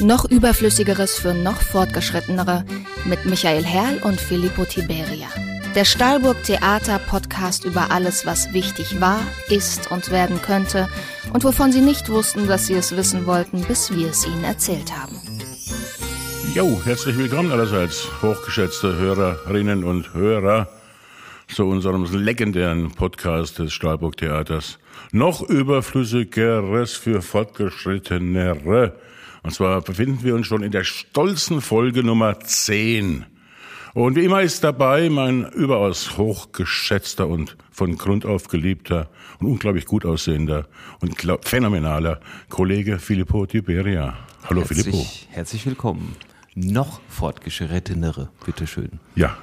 Noch überflüssigeres für noch fortgeschrittenere mit Michael Herrl und Filippo Tiberia. Der Stahlburg Theater Podcast über alles, was wichtig war, ist und werden könnte und wovon Sie nicht wussten, dass Sie es wissen wollten, bis wir es Ihnen erzählt haben. Jo, herzlich willkommen allerseits, hochgeschätzte Hörerinnen und Hörer, zu unserem legendären Podcast des Stahlburg Theaters. Noch überflüssigeres für Fortgeschrittenere. Und zwar befinden wir uns schon in der stolzen Folge Nummer 10. Und wie immer ist dabei mein überaus hochgeschätzter und von Grund auf geliebter und unglaublich gut aussehender und phänomenaler Kollege Filippo Tiberia. Hallo herzlich, Filippo. Herzlich willkommen. Noch fortgeschrittenere, bitteschön. Ja,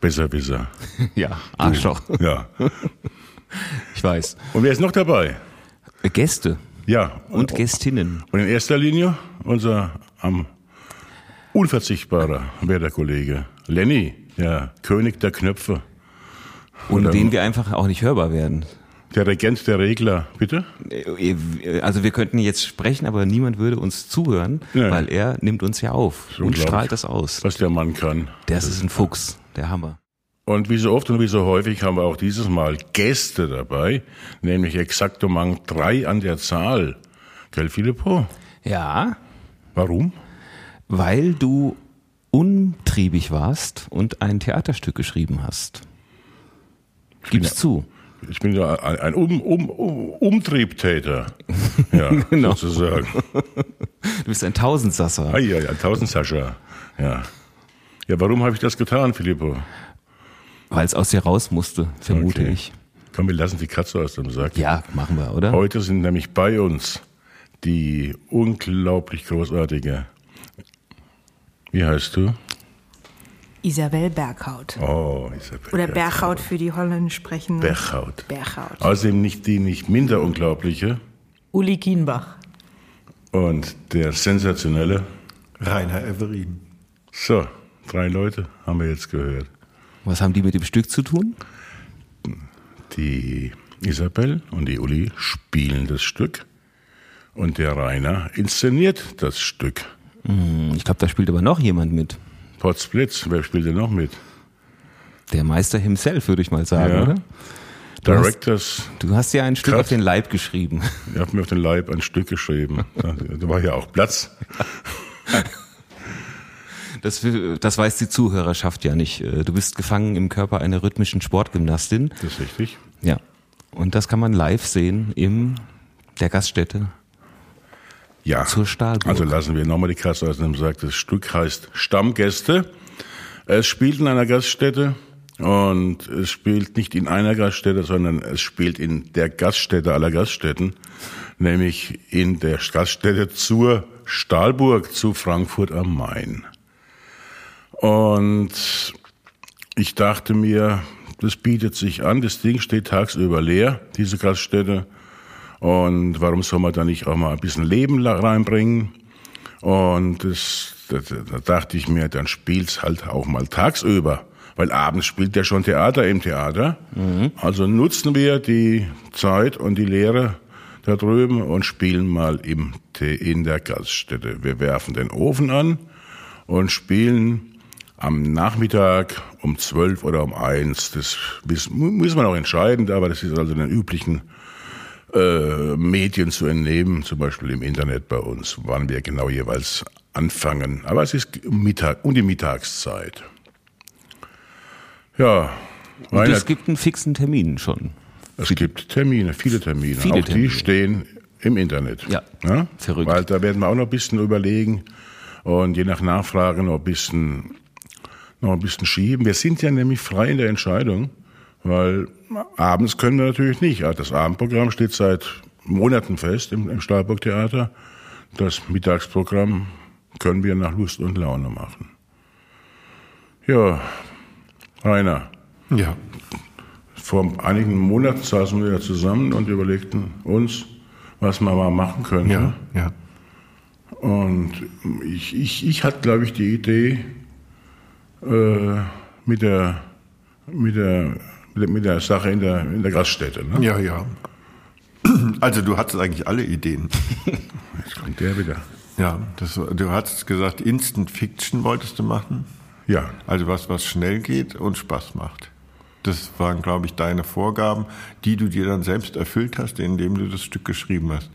besser, besser. ja, Arschloch. Ja. Ich weiß. Und wer ist noch dabei? Gäste. Ja. Und Gästinnen. Und in erster Linie unser am unverzichtbarer Werder-Kollege Lenny, der König der Knöpfe. Ohne den wir einfach auch nicht hörbar werden. Der Regent der Regler, bitte? Also wir könnten jetzt sprechen, aber niemand würde uns zuhören, Nee. weil er nimmt uns ja auf und strahlt das aus. Was der Mann kann. Das ist ein Fuchs, der Hammer. Und wie so oft und wie so häufig haben wir auch dieses Mal Gäste dabei, nämlich exaktomang drei an der Zahl. Gell, Filippo? Ja, Warum? weil du untriebig warst und ein Theaterstück geschrieben hast. Gib's zu. Ich bin ja ein, ein um, um, um, Umtriebtäter. Ja, Genau. sozusagen. Du bist ein Tausendsasser. Ah, ja, ja, tausend Sascha. Ja. Ja, warum habe ich das getan, Filippo? Weil es aus dir raus musste, vermute Okay. ich. Komm, wir lassen die Katze aus dem Sack. Ja, machen wir, oder? Heute sind nämlich bei uns die unglaublich großartige. Wie heißt du? Isabel Berghaut. Oh, Isabel. Oder Berghaut für die Holländisch sprechenden. Berghaut. Berghaut. Außerdem nicht die nicht minder unglaubliche Uli Kienbach. und der sensationelle. Rainer Everin. So, drei Leute haben wir jetzt gehört. Was haben die mit dem Stück zu tun? Die Isabel und die Uli spielen das Stück und der Rainer inszeniert das Stück. Hm, Ich glaube, da spielt aber noch jemand mit. Potsblitz, wer spielt denn noch mit? Der Meister himself, würde ich mal sagen, Ja. oder? Du hast, Directors, du hast ja ein Stück Cut. auf den Leib geschrieben. ihr habt mir auf den Leib ein Stück geschrieben. Da war ja auch Platz. Das, das weiß die Zuhörerschaft ja nicht. Äh, Du bist gefangen im Körper einer rhythmischen Sportgymnastin. Das ist richtig. Ja. Und das kann man live sehen in der Gaststätte Ja. zur Stahlburg. Also lassen wir nochmal die Kasse aus dem Sack. Das Stück heißt Stammgäste. Es spielt in einer Gaststätte und es spielt nicht in einer Gaststätte, sondern es spielt in der Gaststätte aller Gaststätten, nämlich in der Gaststätte zur Stahlburg zu Frankfurt am Main. Und ich dachte mir, das bietet sich an, das Ding steht tagsüber leer, diese Gaststätte. Und warum soll man da nicht auch mal ein bisschen Leben reinbringen? Und das, da, da dachte ich mir, dann spielt's halt auch mal tagsüber. Weil abends spielt ja schon Theater im Theater. Also nutzen wir die Zeit und die Lehre da drüben und spielen mal im, in der Gaststätte. Wir werfen den Ofen an und spielen am Nachmittag um 12 oder um 1. Das muss man auch entscheiden, aber das ist also den üblichen äh, Medien zu entnehmen, zum Beispiel im Internet bei uns, wann wir genau jeweils anfangen. Aber es ist Mittag, um die Mittagszeit. Ja, Und es gibt einen fixen Termin schon. es gibt Termine, viele Termine. Viele auch Termine. die stehen im Internet. Ja, verrückt. Weil da werden wir auch noch ein bisschen überlegen und je nach Nachfrage noch ein bisschen, noch ein bisschen schieben. Wir sind ja nämlich frei in der Entscheidung, weil abends können wir natürlich nicht. Das Abendprogramm steht seit Monaten fest im, im Stahlburg Theater. Das Mittagsprogramm können wir nach Lust und Laune machen. Ja, Rainer, Ja. vor einigen Monaten saßen wir ja zusammen und überlegten uns, was wir mal machen können. Ja, ja. Und ich, ich, ich hatte, glaube ich, die Idee, äh, mit, der, mit, der, mit, der, Sache in der, in der Gaststätte. Ne? Ja, ja. Also du hattest eigentlich alle Ideen. Jetzt kommt der wieder. Ja, das, du hattest gesagt, Instant Fiction wolltest du machen. Ja, Also was, was schnell geht und Spaß macht. Das waren, glaube ich, deine Vorgaben, die du dir dann selbst erfüllt hast, indem du das Stück geschrieben hast.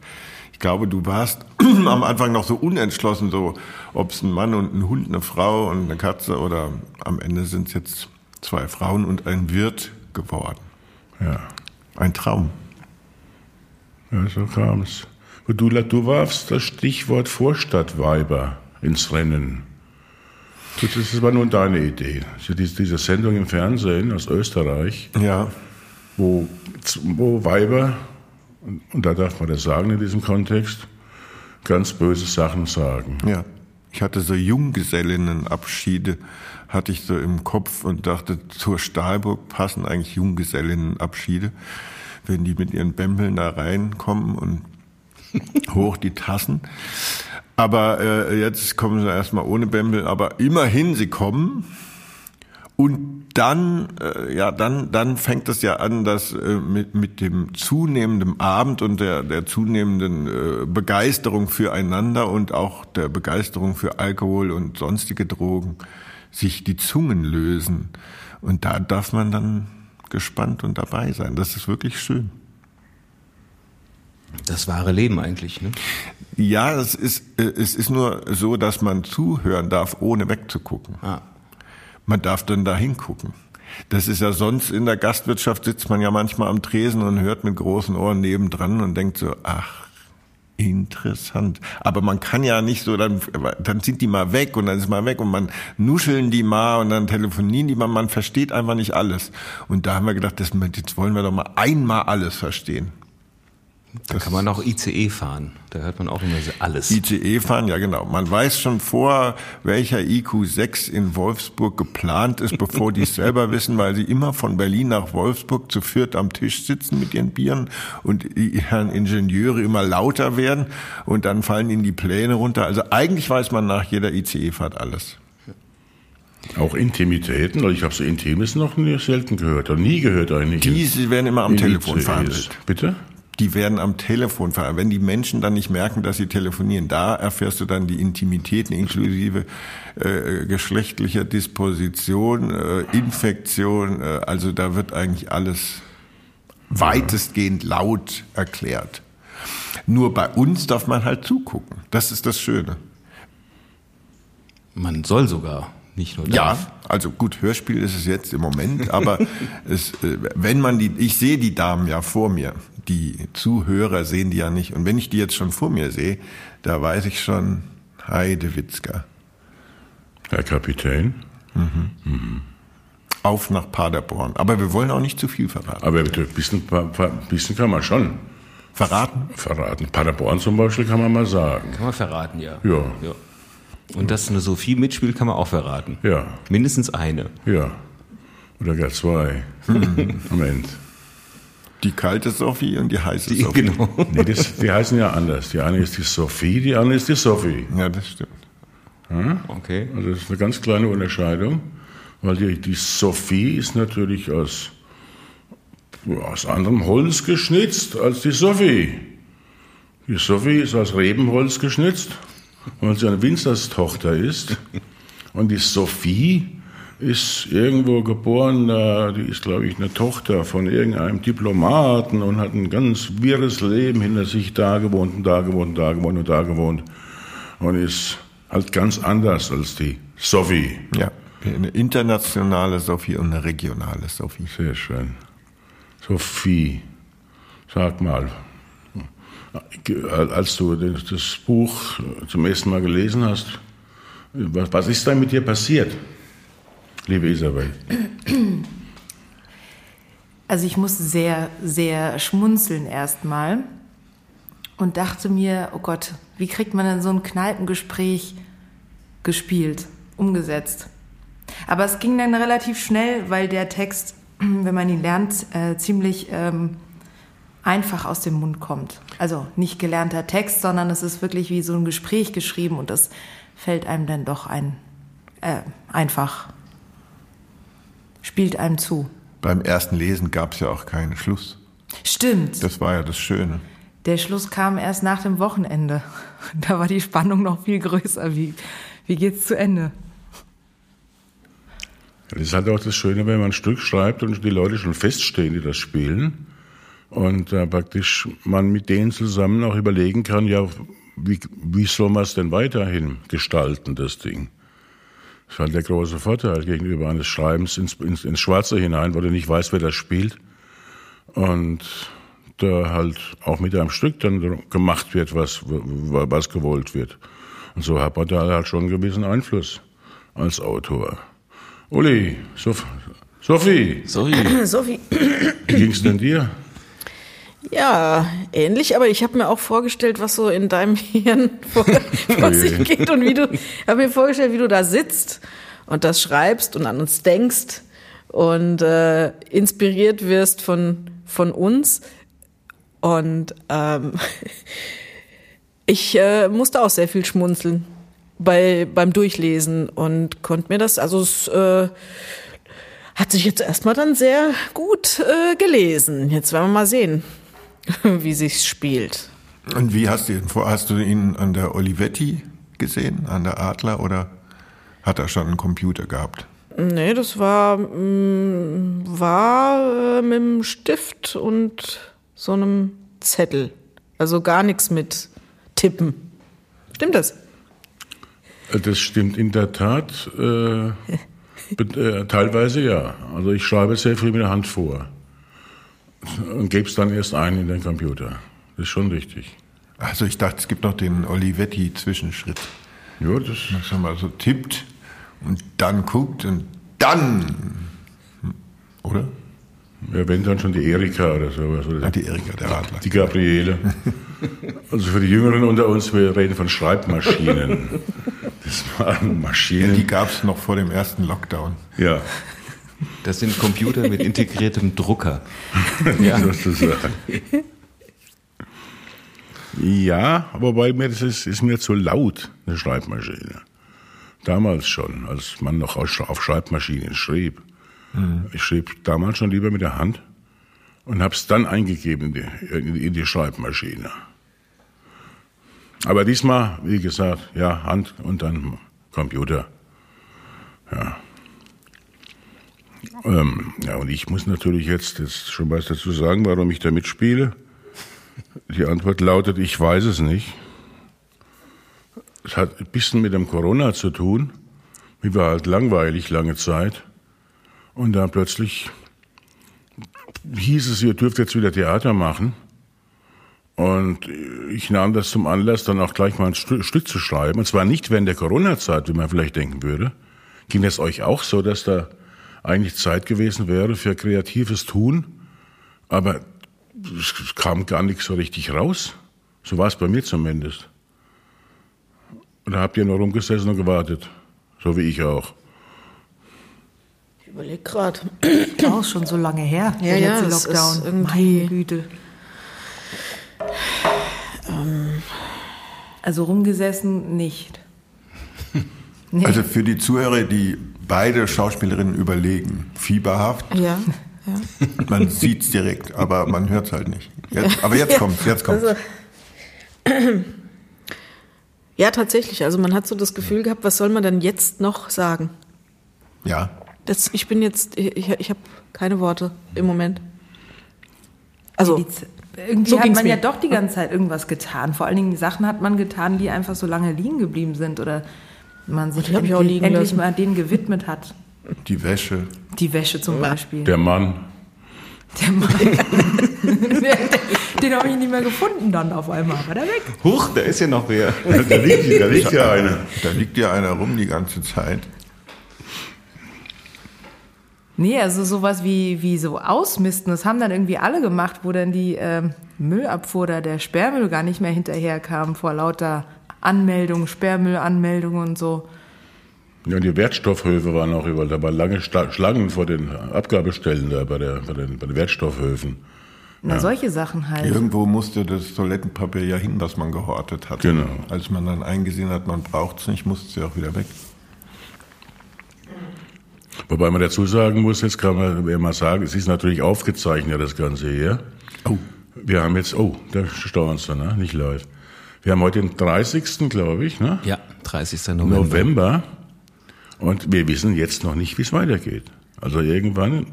Ich glaube, du warst am Anfang noch so unentschlossen, so ob es ein Mann und ein Hund, eine Frau und eine Katze oder am Ende sind es jetzt zwei Frauen und ein Wirt geworden. ja. Ein Traum. Ja, so kam es. Du, du warfst das Stichwort Vorstadtweiber ins Rennen. Das, war nun deine Idee. Also diese, diese Sendung im Fernsehen aus Österreich, Ja, wo, wo Weiber, und, da darf man das sagen in diesem Kontext, ganz böse Sachen sagen. ja. Ich hatte so Junggesellinnenabschiede, hatte ich so im Kopf und dachte, zur Stahlburg passen eigentlich Junggesellinnenabschiede, wenn die mit ihren Bämbeln da reinkommen und hoch die Tassen. Aber äh, jetzt kommen sie erstmal ohne Bämbel, aber immerhin, sie kommen. Und dann, äh, ja, dann, dann fängt es ja an, dass äh, mit, mit dem zunehmenden Abend und der, der zunehmenden äh, Begeisterung füreinander und auch der Begeisterung für Alkohol und sonstige Drogen sich die Zungen lösen. Und da darf man dann gespannt und dabei sein. Das ist wirklich schön. Das wahre Leben eigentlich, ne? Ja, es ist, äh, es ist nur so, dass man zuhören darf, ohne wegzugucken. Ah. Man darf dann da hingucken. Das ist ja sonst in der Gastwirtschaft sitzt man ja manchmal am Tresen und hört mit großen Ohren nebendran und denkt so, ach, interessant. Aber man kann ja nicht so, dann, dann sind die mal weg und dann ist mal weg und man nuscheln die mal und dann telefonieren die mal, man versteht einfach nicht alles. Und da haben wir gedacht, das, jetzt wollen wir doch mal einmal alles verstehen. Da kann man auch ICE fahren. Da hört man auch immer so alles. ICE fahren, ja genau. Man weiß schon vor, welcher IQ6 in Wolfsburg geplant ist, bevor die es selber wissen, weil sie immer von Berlin nach Wolfsburg zu viert am Tisch sitzen mit ihren Bieren und die Herren Ingenieure immer lauter werden und dann fallen ihnen die Pläne runter. Also eigentlich weiß man nach jeder ICE-Fahrt alles. Auch Intimitäten, weil ich habe so Intimes noch nie selten gehört, oder nie gehört eigentlich. Diese werden immer am in Telefon ICEs. verhandelt. Bitte? Die werden am Telefon verhandelt. Wenn die Menschen dann nicht merken, dass sie telefonieren, da erfährst du dann die Intimitäten inklusive äh, geschlechtlicher Disposition, äh, Infektion. Äh, also da wird eigentlich alles weitestgehend laut erklärt. Nur bei uns darf man halt zugucken. Das ist das Schöne. Man soll sogar, nicht nur Ja, darf. also gut, Hörspiel ist es jetzt im Moment, aber es, äh, wenn man die, ich sehe die Damen ja vor mir, die Zuhörer sehen die ja nicht. Und wenn ich die jetzt schon vor mir sehe, da weiß ich schon, Heidewitzka, Herr Kapitän. auf nach Paderborn. Aber wir wollen auch nicht zu viel verraten. Aber bitte, ein bisschen, bisschen kann man schon Verraten? verraten. Paderborn zum Beispiel kann man mal sagen. Kann man verraten, ja. Ja. ja. Und dass eine Sophie mitspielt, kann man auch verraten. Ja, Mindestens eine. ja. Oder gar zwei. Moment. Die kalte Sophie und die heiße Die, Sophie. genau. Nee, das, die heißen ja anders. Die eine ist die Sophie, die andere ist die Sophie. Ja, das stimmt. Okay. Also das ist eine ganz kleine Unterscheidung, weil die, die Sophie ist natürlich aus, ja, aus anderem Holz geschnitzt als die Sophie. Die Sophie ist aus Rebenholz geschnitzt, weil sie eine Winzerstochter ist. Und die Sophie ist irgendwo geboren, äh, die ist, glaube ich, eine Tochter von irgendeinem Diplomaten und hat ein ganz wirres Leben hinter sich, da gewohnt und da gewohnt und da gewohnt und da gewohnt. Und ist halt ganz anders als die Sophie. Ja, eine internationale Sophie und eine regionale Sophie. Sehr schön. Sophie, sag mal, als du das Buch zum ersten Mal gelesen hast, was, was ist da mit dir passiert, liebe Isabel? Also ich musste sehr, sehr schmunzeln erstmal und dachte mir, oh Gott, wie kriegt man denn so ein Kneipengespräch gespielt, umgesetzt? Aber es ging dann relativ schnell, weil der Text, wenn man ihn lernt, äh, ziemlich ähm, einfach aus dem Mund kommt. Also nicht gelernter Text, sondern es ist wirklich wie so ein Gespräch geschrieben und das fällt einem dann doch ein, äh, einfach, spielt einem zu. Beim ersten Lesen gab es ja auch keinen Schluss. Stimmt. Das war ja das Schöne. Der Schluss kam erst nach dem Wochenende. Da war die Spannung noch viel größer. Wie, wie geht's zu Ende? Das ist halt auch das Schöne, wenn man ein Stück schreibt und die Leute schon feststehen, die das spielen. Und äh, praktisch man mit denen zusammen auch überlegen kann, ja, wie, wie soll man es denn weiterhin gestalten, das Ding? Das ist halt der große Vorteil gegenüber eines Schreibens ins, ins, ins Schwarze hinein, wo du nicht weißt, wer das spielt. Und da halt auch mit einem Stück dann gemacht wird, was, was gewollt wird. Und so hat man da halt schon einen gewissen Einfluss als Autor. Uli, Sof Sophie, Sorry. Sophie. wie ging's denn dir? Ja, ähnlich, aber ich habe mir auch vorgestellt, was so in deinem Hirn vor, vor sich geht und wie du, ich habe mir vorgestellt, wie du da sitzt und das schreibst und an uns denkst und äh, inspiriert wirst von, von uns. Und ähm, ich äh, musste auch sehr viel schmunzeln bei, beim Durchlesen und konnte mir das, also es äh, hat sich jetzt erstmal dann sehr gut äh, gelesen. Jetzt werden wir mal sehen, wie sich's spielt. Und wie hast du ihn vor? Hast du ihn an der Olivetti gesehen, an der Adler, oder hat er schon einen Computer gehabt? Nee, das war, mm, war äh, mit dem Stift und so einem Zettel. Also gar nichts mit Tippen. Stimmt das? Das stimmt in der Tat. Äh, äh, teilweise ja. Also ich schreibe sehr viel mit der Hand vor und gebe es dann erst ein in den Computer. Das ist schon richtig. Also ich dachte, es gibt noch den Olivetti-Zwischenschritt. Ja, das, Dass man mal so tippt und dann guckt und dann, oder? ja, wenn dann schon die Erika oder sowas. Oder Ah, die Erika, der Adler. die Gabriele. Also für die Jüngeren unter uns, wir reden von Schreibmaschinen. Das waren Ja, Maschinen. die gab es noch vor dem ersten Lockdown. Ja, Das sind Computer mit integriertem Drucker. sozusagen. Ja, aber bei mir das ist, ist mir zu laut, eine Schreibmaschine. Damals schon, als man noch auf Schreibmaschinen schrieb. Ich schrieb damals schon lieber mit der Hand und habe es dann eingegeben in die, in die- in die Schreibmaschine. Aber diesmal, wie gesagt, ja, Hand und dann Computer. Ja. Ähm, ja, und ich muss natürlich jetzt, jetzt schon was dazu sagen, warum ich da mitspiele. Die Antwort lautet, ich weiß es nicht. Es hat ein bisschen mit dem Corona zu tun. Mir war halt langweilig lange Zeit. Und dann plötzlich hieß es, ihr dürft jetzt wieder Theater machen. Und ich nahm das zum Anlass, dann auch gleich mal ein Stück, Stück zu schreiben. Und zwar nicht während der Corona-Zeit, wie man vielleicht denken würde. Ging es euch auch so, dass da eigentlich Zeit gewesen wäre für kreatives Tun? Aber es kam gar nichts so richtig raus. So war es bei mir zumindest. Oder habt ihr nur rumgesessen und gewartet? So wie ich auch. Ich überlege gerade. Auch schon so lange her, Ja, der ja, letzte das ist Lockdown. irgendwie- Meine Güte. Also rumgesessen nicht. Nee. Also für die Zuhörer, die beide Schauspielerinnen überlegen, fieberhaft, Ja, ja. man sieht's direkt, aber man hört's halt nicht. Jetzt, aber jetzt kommt's, jetzt kommt's. Also, ja, tatsächlich. Also man hat so das Gefühl gehabt, was soll man denn jetzt noch sagen? Ja, Das, ich bin jetzt, ich, ich habe keine Worte im Moment. Also, Irgendwie So hat man ja mir. doch die ganze Zeit irgendwas getan. Vor allen Dingen Sachen hat man getan, die einfach so lange liegen geblieben sind oder man sich endlich, liegen endlich lassen. mal denen gewidmet hat. die Wäsche. Die Wäsche zum Beispiel. Der Mann. Der Mann. den habe ich nicht mehr gefunden dann auf einmal. War der weg? Huch, da ist ja noch wer. Da liegt, da liegt ja einer. Da liegt ja einer rum die ganze Zeit. Nee, also sowas wie, wie so Ausmisten, das haben dann irgendwie alle gemacht, wo dann die ähm, Müllabfuhr oder der Sperrmüll gar nicht mehr hinterherkam vor lauter Anmeldungen, Sperrmüllanmeldungen und so. Ja, die Wertstoffhöfe waren auch überall. Da waren lange Schlangen vor den Abgabestellen da bei, der, bei, den, bei den Wertstoffhöfen. Na, solche Sachen halt. Irgendwo musste das Toilettenpapier ja hin, was man gehortet hat. Genau. Als man dann eingesehen hat, man braucht's nicht, musste es ja auch wieder weg. Wobei man dazu sagen muss, jetzt kann man ja mal sagen, es ist natürlich aufgezeichnet, das Ganze hier. Oh. Wir haben jetzt, oh, da staunst du, ne? Nicht live. Wir haben heute den 30. glaube ich, ne? Ja, 30. November. November. Und wir wissen jetzt noch nicht, wie es weitergeht. Also irgendwann,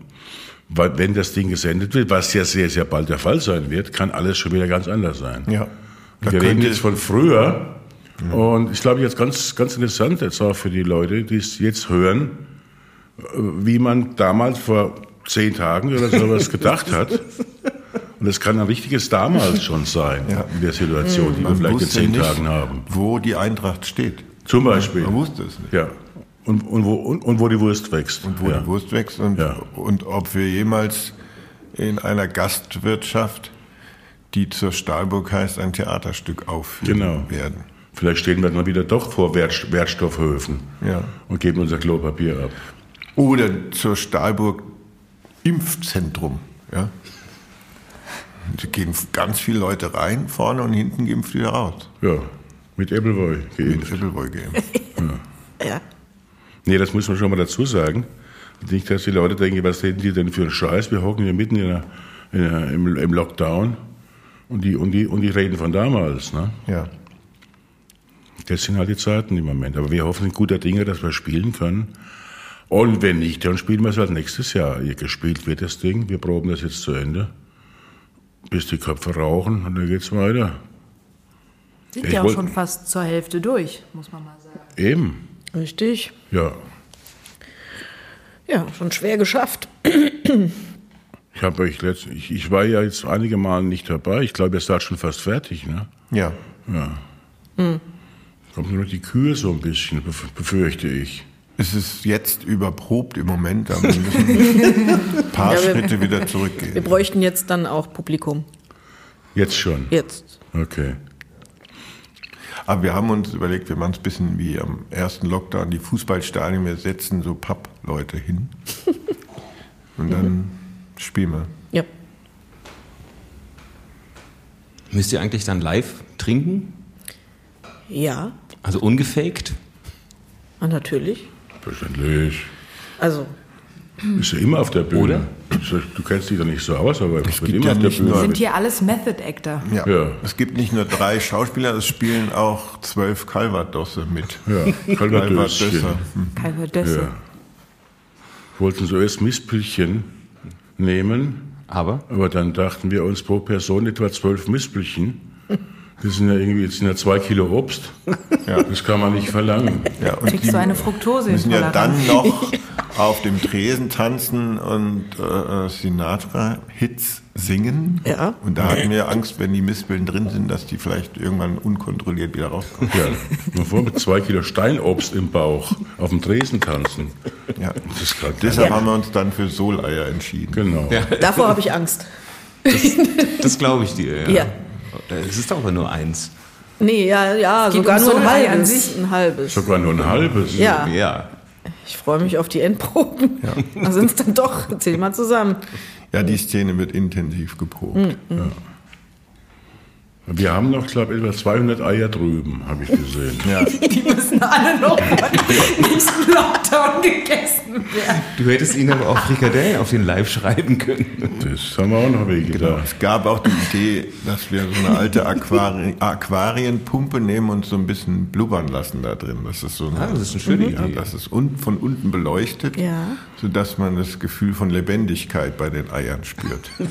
wenn das Ding gesendet wird, was ja sehr, sehr bald der Fall sein wird, kann alles schon wieder ganz anders sein. Ja. Da Wir reden jetzt von früher. Und ich glaube, jetzt ganz, ganz interessant jetzt auch für die Leute, die es jetzt hören, wie man damals vor zehn Tagen oder sowas gedacht hat. Und es kann ein richtiges damals schon sein, Ja. in der Situation, die wir Man vielleicht in zehn Tagen haben. Wo die Eintracht steht. Zum Beispiel. Man wusste es nicht. Ja. Und, und, wo, und, und wo die Wurst wächst. Und wo ja. die Wurst wächst und, Ja. und ob wir jemals in einer Gastwirtschaft, die zur Stahlburg heißt, ein Theaterstück aufführen Genau. werden. Vielleicht stehen wir dann wieder doch vor Wert, Wertstoffhöfen Ja. und geben unser Klopapier ab. Oder zur Stahlburg Impfzentrum. Ja. Da gehen ganz viele Leute rein, vorne und hinten geimpft wieder raus. Ja, mit Appleboy geimpft. Viertelwohl geimpft. Ja. Nee, das muss man schon mal dazu sagen. Nicht, dass die Leute denken, was reden die denn für einen Scheiß? Wir hocken hier mitten in der, in der, im, im Lockdown und die, und, die, und die reden von damals. Ne? Ja. Das sind halt die Zeiten im Moment. Aber wir hoffen in guter Dinge, dass wir spielen können. Und wenn nicht, dann spielen wir es halt nächstes Jahr. Hier gespielt wird das Ding. Wir proben das jetzt zu Ende. Bis die Köpfe rauchen und dann geht's weiter. Sind Ich ja auch schon fast zur Hälfte durch, muss man mal sagen. Eben. Richtig. Ja. Ja, schon schwer geschafft. Ich, hab euch letzt, ich, ich war ja jetzt einige Male nicht dabei. Ich glaube, ihr seid schon fast fertig. Ne? Ja. Kommt nur noch die Kühe so ein bisschen, bef- befürchte ich. Es ist jetzt überprobt im Moment, aber wir müssen ein paar Ja, wir- Schritte wieder Wir zurückgehen. bräuchten jetzt dann auch Publikum. Jetzt schon. Jetzt. Okay. Aber wir haben uns überlegt, wir machen es ein bisschen wie am ersten Lockdown, die Fußballstadien, wir setzen so Pappleute hin. Und dann spielen wir. Ja. Müsst ihr eigentlich dann live trinken? Ja, Also ungefaked? ah, natürlich. Verständlich. Also, Bist du immer auf der Bühne? Oder? Du kennst dich doch nicht so aus, aber ich bin gibt immer ja auf der Bühne. nur- Sind hier alles Method Actor. Ja. Ja. Es gibt nicht nur drei Schauspieler, es spielen auch zwölf Calvadosse mit. Ja, Calvadöschen. Calvadösser. Calvadösse. Ja. Wollten so erst Mispelchen nehmen, Aber? aber dann dachten wir uns pro Person etwa zwölf Mispelchen. Das sind ja irgendwie jetzt sind ja zwei Kilo Obst. Ja. Das kann man nicht verlangen. Ja, und Kriegst du eine Fructose müssen ja dann noch auf dem Tresen tanzen und äh, Sinatra-Hits singen. Ja. Und da hatten wir Angst, wenn die Mispeln drin sind, dass die vielleicht irgendwann unkontrolliert wieder rauskommen. Ja, mal vor mit zwei Kilo Steinobst im Bauch auf dem Tresen tanzen. Ja. Das ist Deshalb haben wir uns dann für Soleier entschieden. Genau. davor habe ich Angst. Das glaube ich dir. Ja. Es ist aber nur eins. Nee, ja, ja, sogar um nur ein halbes. sich. Ein halbes. Sogar nur ein halbes. Ja, Ja. ich freue mich auf die Endproben. Da sind es dann doch, zähl mal zusammen. Ja, die Szene wird intensiv geprobt. Hm. Wir haben noch, glaube ich, etwa 200 Eier drüben, habe ich gesehen. Ja. Die müssen alle noch nächsten Lockdown gegessen werden. Du hättest ihnen aber auch Frikadellen auf den Live schreiben können. Das haben wir auch noch weh gedacht. Es gab auch die Idee, dass wir so eine alte Aquari Aquarienpumpe nehmen und so ein bisschen blubbern lassen da drin. Das ist so eine, Ah, das ist eine schöne ja, Idee. Das ist un von unten beleuchtet, Ja. sodass man das Gefühl von Lebendigkeit bei den Eiern spürt.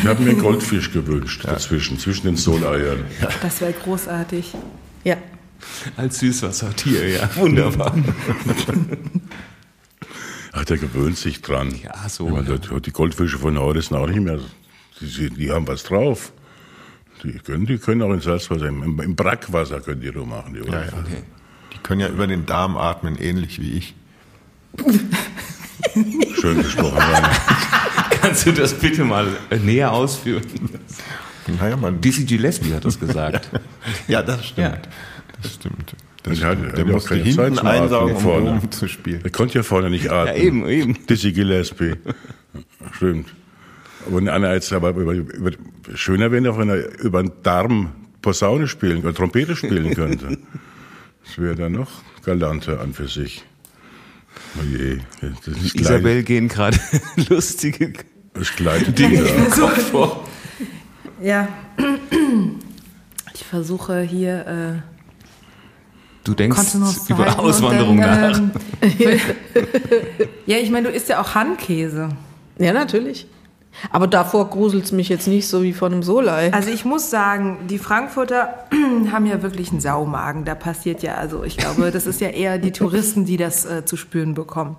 Ich habe mir Goldfisch gewünscht dazwischen, zwischen den Soleiern. Das wäre großartig. Ja. Als Süßwassertier, ja. Wunderbar. Ach, der gewöhnt sich dran. Ja, so, meine, ja. die- Die Goldfische von heute sind auch nicht mehr, die, die haben was drauf. Die können, die können auch in Salzwasser, im, im Brackwasser können die nur machen. Die Ja, ja. Okay. Die können ja über den Darm atmen, ähnlich wie ich. Schön gesprochen. Kannst du das bitte mal äh, näher ausführen? Naja, man, Dizzy Gillespie hat das gesagt. ja, das stimmt. Ja. Das stimmt. Und er hat- er Der ja auch musste keine hinten einsaugen, um vorne. oben zu spielen. Der konnte ja vorne nicht atmen. Ja, eben, eben. Dizzy Gillespie. Stimmt. Aber wenn einer jetzt aber über, über, schöner wäre wenn er über den Darm Posaune spielen oder Trompete spielen könnte. Das wäre dann noch galanter an für sich. Oh je, das ist Isabel gehen gerade lustige Das Dinge vor. Ja. Ich versuche hier äh, Du denkst über Auswanderung dann, nach. ähm, ja, ich meine, du isst ja auch Handkäse. Ja, natürlich. Aber davor gruselt's mich jetzt nicht so wie von einem Solei. Also ich muss sagen, die Frankfurter haben ja wirklich einen Saumagen. Da passiert ja, also ich glaube, das ist ja eher die Touristen, die das äh, zu spüren bekommen.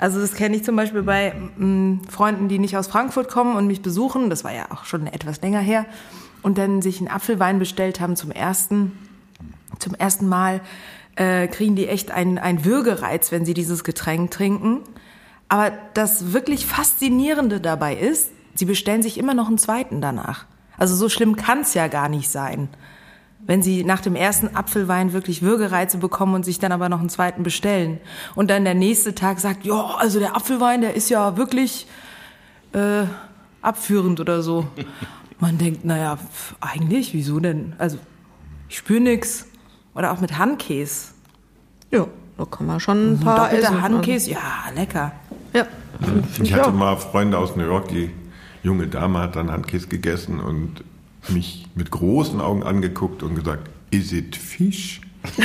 Also das kenne ich zum Beispiel bei mh, Freunden, die nicht aus Frankfurt kommen und mich besuchen. Das war ja auch schon etwas länger her. Und dann sich einen Apfelwein bestellt haben zum ersten, zum ersten Mal, äh, kriegen die echt einen, einen Würgereiz, wenn sie dieses Getränk trinken. Aber das wirklich Faszinierende dabei ist, sie bestellen sich immer noch einen zweiten danach. Also so schlimm kann's ja gar nicht sein. Wenn sie nach dem ersten Apfelwein wirklich Würgereize bekommen und sich dann aber noch einen zweiten bestellen. Und dann der nächste Tag sagt, ja, also der Apfelwein, der ist ja wirklich äh, abführend oder so. Man denkt, naja, eigentlich, wieso denn? Also ich spüre nix. Oder auch mit Handkäse. ja, da kann man schon ein paar Doppelter essen. Handkäse, ja, lecker. Ja. Ich hatte mal Freunde aus New York, die junge Dame hat dann Handkäse gegessen und mich mit großen Augen angeguckt und gesagt, is it fish?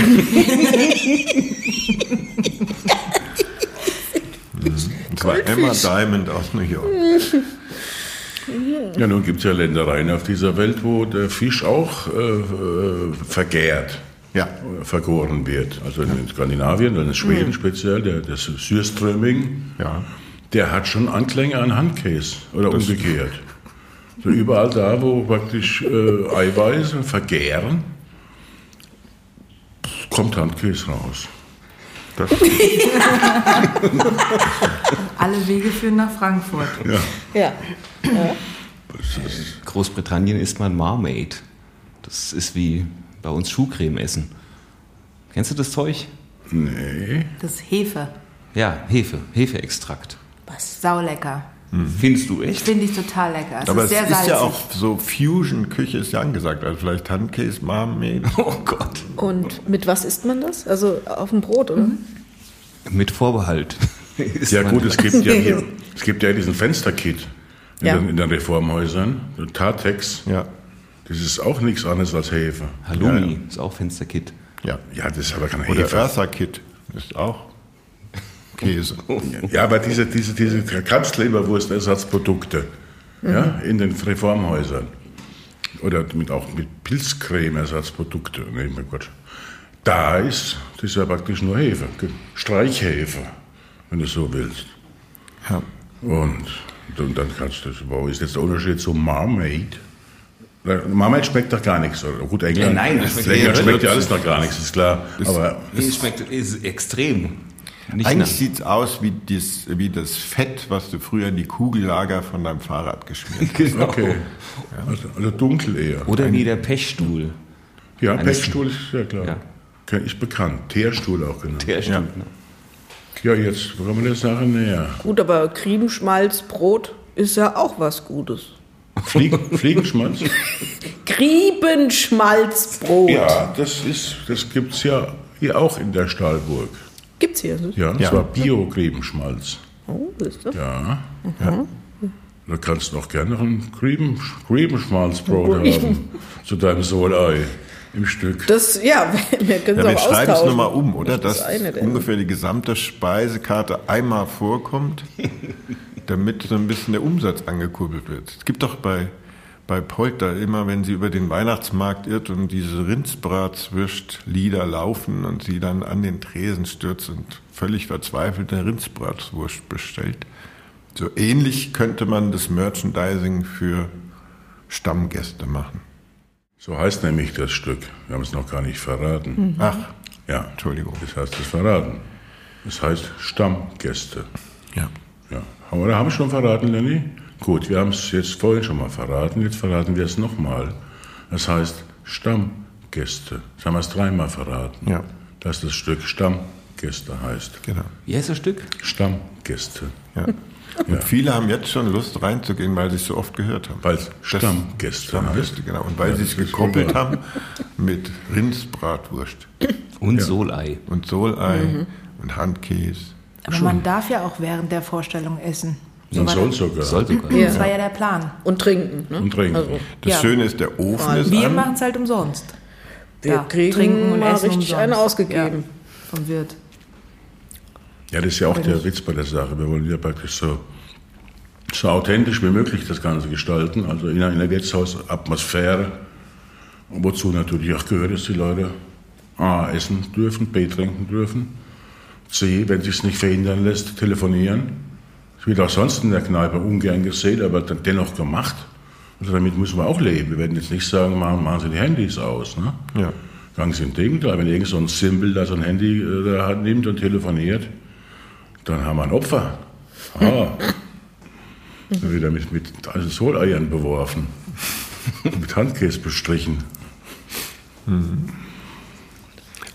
Das war Emma Diamond aus New York. Ja, nun gibt es ja Ländereien auf dieser Welt, wo der Fisch auch äh, äh, vergärt, Ja. vergoren wird. Also in Skandinavien, dann in Schweden speziell, der, der Sürströming, Ja. der hat schon Anklänge an Handkäse oder umgekehrt. So überall da, wo praktisch äh, Eiweiße vergären, kommt Handkäse raus. Das, Alle Wege führen nach Frankfurt. Ja. Ja. Großbritannien isst man Marmaid. Das ist wie bei uns Schuhcreme essen. Kennst du das Zeug? Nee. Das ist Hefe. Ja, Hefe, Hefeextrakt. Saulecker. Findest du echt? Finde ich total lecker. Es aber ist es ist salzig. ja auch so Fusion-Küche ist ja angesagt. Also vielleicht Handkäse, Marmade. Oh Gott. Und mit was isst man das? Also auf dem Brot, oder? Mit Vorbehalt. Ja gut, es gibt ja hier, es gibt ja diesen Fensterkit in, Ja. den, in den Reformhäusern, der Tatex. Ja. Das ist auch nichts anderes als Hefe. Halloumi Ja, ist auch Fensterkit. Ja. Ja, das ist aber keine Oder Hefe. Eartha Kit ist auch Käse. Ja, aber diese, diese, diese Kalbsleberwurstersatzprodukte ja, in den Reformhäusern oder mit, auch mit Pilzcreme-Ersatzprodukte, nee, mein Gott, da ist, das ist ja praktisch nur Hefe, Streichhefe, wenn du so willst. Ja. Und, und dann kannst du, wo ist jetzt der Unterschied zu Marmaid? Marmaid schmeckt doch gar nichts. Oder? Gut, England, Ja, nein, das schmeckt England schmeckt ja alles noch gar nichts, ist klar. Aber Es schmeckt ist extrem. Nicht Eigentlich nach- sieht es aus wie das, wie das Fett, was du früher in die Kugellager von deinem Fahrrad geschmiert hast. Genau. okay, also, also dunkel eher. Oder wie der Pechstuhl. Ja, Eines- Pechstuhl ist ja klar. Ja. Kenn ich bekannt. Teerstuhl auch genannt. Der Stuhl. Ja. Ne? Ja, jetzt kommen wir der Sache näher. Gut, aber Griebenschmalzbrot ist ja auch was Gutes. Flieg, Fliegenschmalz? Griebenschmalzbrot. ja, das ist, das gibt's ja hier auch in der Stahlburg. Gibt's hier. ne? Ja, das Ja. war Bio-Griebenschmalz. Oh, ist das? Ja. Da kannst du noch gerne noch ein Grieben, Griebenschmalzbrot haben. Zu deinem Solei im Stück. Das, ja, wir können Ja, es wir auch schreiben es nochmal um, oder? Das Dass ungefähr die gesamte Speisekarte einmal vorkommt, damit so ein bisschen der Umsatz angekurbelt wird. Es gibt doch bei, bei Polter immer, wenn sie über den Weihnachtsmarkt irrt und diese Rindsbratswürst-Lieder laufen und sie dann an den Tresen stürzt und völlig verzweifelt eine Rindsbratswurst bestellt. So ähnlich könnte man das Merchandising für Stammgäste machen. So heißt nämlich das Stück. Wir haben es noch gar nicht verraten. Ach, Ja, Entschuldigung. das heißt es verraten. Es heißt Stammgäste. Ja. Ja. Haben wir, haben wir schon verraten, Lenny? Gut, wir haben es jetzt vorhin schon mal verraten, jetzt verraten wir es nochmal. Das heißt Stammgäste. Jetzt haben wir es dreimal verraten. Ja. Dass das Stück Stammgäste heißt. Genau. Wie heißt das Stück? Stammgäste. Ja. Und viele haben jetzt schon Lust reinzugehen, weil sie es so oft gehört haben. Weil es Das- Stammgäste Stammgäste, heißt. genau. Und weil Ja, sie es das gekoppelt haben mit Rindsbratwurst Und Solei. und Solei Mhm. und Handkäse. Aber man darf ja auch während der Vorstellung essen. Und war soll sogar. Soll sogar. Ja. Das war ja der Plan. Und trinken. Ne? Und trinken. Also, Das Ja. Schöne ist, der Ofen ist Wir machen es halt umsonst. wir Ja, kriegen trinken und mal essen richtig umsonst. einen ausgegeben. Ja, vom Wirt. Ja, das ist ja auch der Witz bei der Sache. Wir wollen ja praktisch so, so authentisch wie möglich das Ganze gestalten, also in einer, in einer Wirtshausatmosphäre. Wozu natürlich auch gehört, dass die Leute A, essen dürfen, B, trinken dürfen, C, wenn sich es nicht verhindern lässt, telefonieren. Das wird auch sonst in der Kneipe ungern gesehen, aber dann dennoch gemacht. Also damit müssen wir auch leben. Wir werden jetzt nicht sagen, machen, machen Sie die Handys aus. Ne? Ja. Ganz im Gegenteil, wenn irgend so ein Simbel da so ein Handy äh, da nimmt und telefoniert, dann haben wir ein Opfer. Ah. Wieder mit, mit Soleiern beworfen. mit Handkäse bestrichen.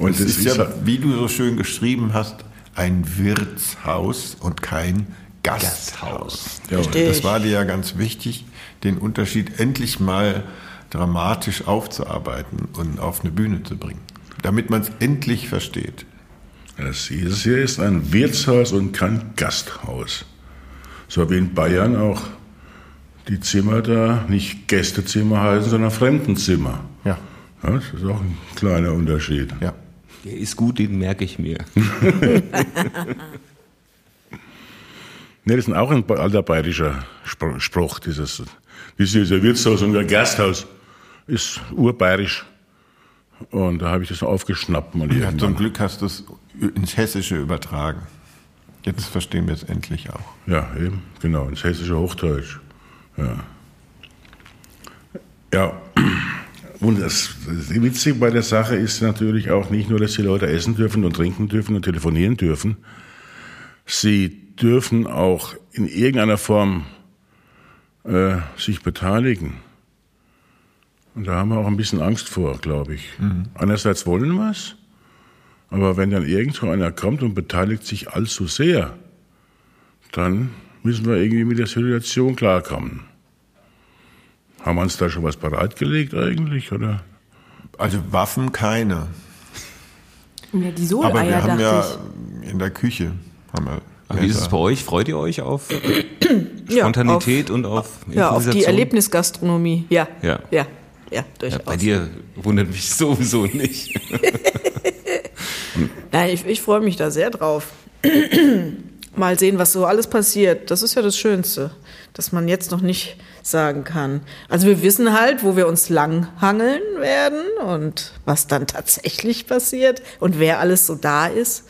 Und Es ist ja, wie du so schön geschrieben hast, ein Wirtshaus und kein Gasthaus. Ja, Verstehe Das war dir ja ganz wichtig, den Unterschied endlich mal dramatisch aufzuarbeiten und auf eine Bühne zu bringen, damit man es endlich versteht. Das hier ist ein Wirtshaus und kein Gasthaus. So wie in Bayern auch die Zimmer da nicht Gästezimmer heißen, sondern Fremdenzimmer. Ja, Ja, das ist auch ein kleiner Unterschied. ja. Der ist gut, den merke ich mir. Ne, das ist auch ein alter bayerischer Spr- Spruch, dieses, dieses Wirtshaus und ein Gasthaus ist urbayerisch. Und da habe ich das aufgeschnappt mal ja zum. Glück hast du es ins Hessische übertragen. Jetzt verstehen wir es endlich auch. Ja, eben, genau, ins hessische Hochdeutsch. Ja. Ja, und das, Witzige bei der Sache ist natürlich auch nicht nur, dass die Leute essen dürfen und trinken dürfen und telefonieren dürfen. Sie dürfen auch in irgendeiner Form äh, sich beteiligen. Und da haben wir auch ein bisschen Angst vor, glaube ich. Einerseits wollen wir es, aber wenn dann irgendwo einer kommt und beteiligt sich allzu sehr, dann müssen wir irgendwie mit der Situation klarkommen. Haben wir uns da schon was bereitgelegt eigentlich, oder? Also Waffen keine. Ja, die Aber Soleier, wir haben dachte ja ich. in der Küche. Haben wir Aber wie ist es bei euch? Freut ihr euch auf Spontanität und auf Ja, auf die? Erlebnisgastronomie. Ja. Ja. Ja, ja, Ja, durchaus. bei dir wundert mich sowieso nicht. Nein, ich, ich freue mich da sehr drauf. Mal sehen, was so alles passiert. Das ist ja das Schönste, dass man jetzt noch nicht sagen kann. Also wir wissen halt, wo wir uns langhangeln werden und was dann tatsächlich passiert und wer alles so da ist.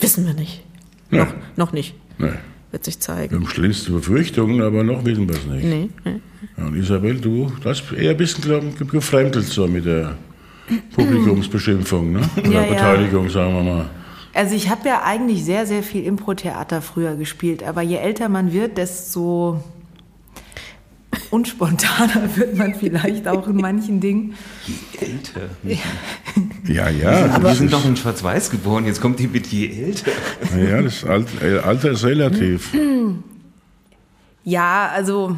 Wissen wir nicht. Ja. Noch, noch nicht. Nee. Wird sich Wir zeigen. haben schlimmste Befürchtungen, aber noch wissen wir es nicht. Nee, nee. Ja, und Isabel, du hast eher ein bisschen glaub, gefremdelt so mit der Publikumsbeschimpfung, ne? Oder ja. Beteiligung, sagen wir mal. Also ich habe ja eigentlich sehr, sehr viel Impro-Theater früher gespielt, aber je älter man wird, desto unspontaner wird man vielleicht auch in manchen Dingen. älter. Ja, ja. Aber wir sind doch in Schwarz-Weiß geboren, jetzt kommt die mit je älter. ja, das Alter, äh, Alter ist relativ. Ja, also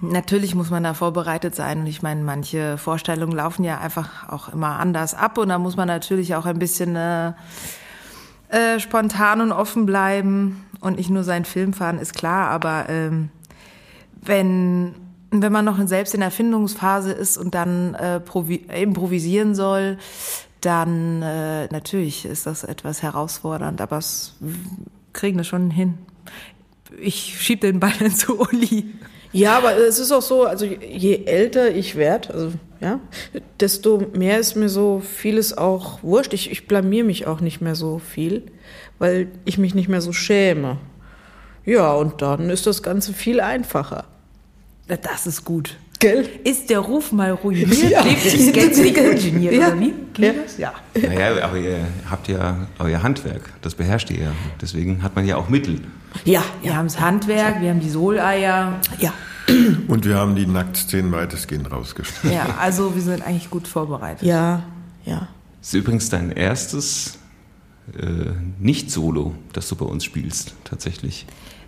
natürlich muss man da vorbereitet sein und ich meine, manche Vorstellungen laufen ja einfach auch immer anders ab und da muss man natürlich auch ein bisschen äh, äh, spontan und offen bleiben und nicht nur seinen Film fahren, ist klar, aber ähm, wenn wenn man noch selbst in Erfindungsphase ist und dann äh, provi- improvisieren soll, dann äh, natürlich ist das etwas herausfordernd, aber es kriegen wir schon hin. Ich schieb den Ball dann zu Uli. Ja, aber es ist auch so, also je älter ich werde, also ja, desto mehr ist mir so vieles auch wurscht. Ich, ich blamier mich auch nicht mehr so viel, weil ich mich nicht mehr so schäme. Ja, und dann ist das Ganze viel einfacher. Das ist gut. Gell? Ist der Ruf mal ruiniert? Ja. Lebt das Geld nicht ingeniert, Ja. oder wie? Geht das? Ja. Naja, aber ihr habt ja euer Handwerk, das beherrscht ihr ja. Deswegen hat man ja auch Mittel. Ja, Wir haben das Handwerk, wir haben die Soleier. ja. Und wir haben die Nacktszenen weitestgehend rausgestrichen. Ja, also wir sind eigentlich gut vorbereitet. Ja, ja. Das ist übrigens dein erstes äh, Nicht-Solo, das du bei uns spielst, tatsächlich.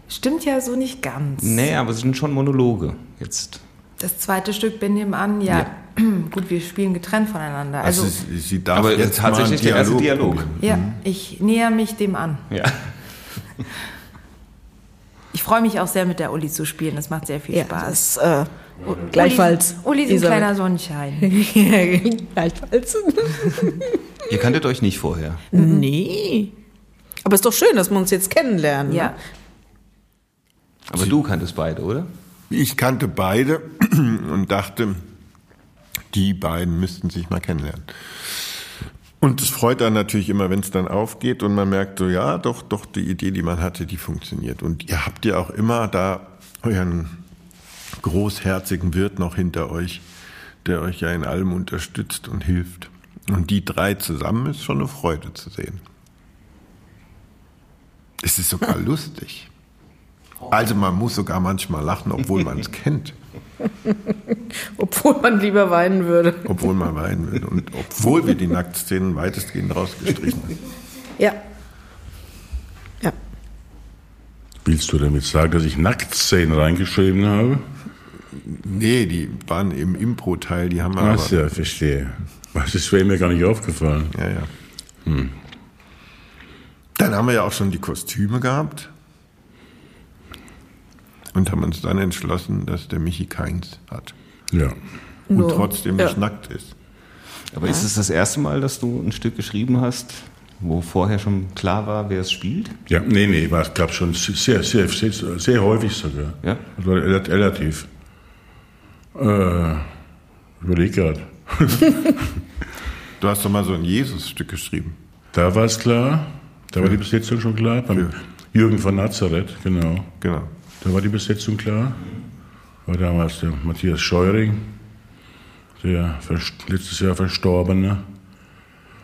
Stimmt ja so nicht ganz. Nee, aber es sind schon Monologe jetzt. Das zweite Stück bin nebenan, ja. Gut, wir spielen getrennt voneinander. Also, Also, sie, sie darf Aber jetzt tatsächlich mal der einen erste Dialog Dialog. probieren. ja, ich näher mich dem an. Ja. Ich freue mich auch sehr, mit der Uli zu spielen. Das macht sehr viel Ja, Spaß. das, äh, gleichfalls. Uli, Uli ist ein Isabel. kleiner Sonnenschein. gleichfalls. Ihr kanntet euch nicht vorher. Nee. Aber ist doch schön, dass wir uns jetzt kennenlernen. Ja. Ne? Aber du kanntest beide, oder? Ich kannte beide und dachte, die beiden müssten sich mal kennenlernen. Und es freut dann natürlich immer, wenn es dann aufgeht und man merkt so, ja, doch, doch, die Idee, die man hatte, die funktioniert. Und ihr habt ja auch immer da euren großherzigen Wirt noch hinter euch, der euch ja in allem unterstützt und hilft. Und die drei zusammen ist schon eine Freude zu sehen. Es ist sogar lustig. Also man muss sogar manchmal lachen, obwohl man es kennt. Obwohl man lieber weinen würde. Obwohl man weinen will. Und obwohl wir die Nacktszenen weitestgehend rausgestrichen haben. Ja. Ja. Willst du damit sagen, dass ich Nacktszenen reingeschrieben habe? Nee, die waren im Impro-Teil, die haben wir Ach aber... ja, verstehe. Das ist wäre mir gar nicht aufgefallen. Ja, ja. Dann haben wir ja auch schon die Kostüme gehabt. Und haben uns dann entschlossen, dass der Michi keins hat. Ja. Und Nur- trotzdem ja. nicht nackt ist. Aber ist es das erste Mal, dass du ein Stück geschrieben hast, wo vorher schon klar war, wer es spielt? Ja, nee, nee, es gab schon sehr, sehr, sehr, sehr häufig sogar. Ja? Also rel- relativ. Äh, überleg grad. Du hast doch mal so ein Jesus-Stück geschrieben. Da war es klar. Da war die Besetzung schon klar. Beim Jürgen von Nazareth, genau. Genau. Da war die Besetzung klar. War damals der Matthias Scheuring, der letztes Jahr verstorbene.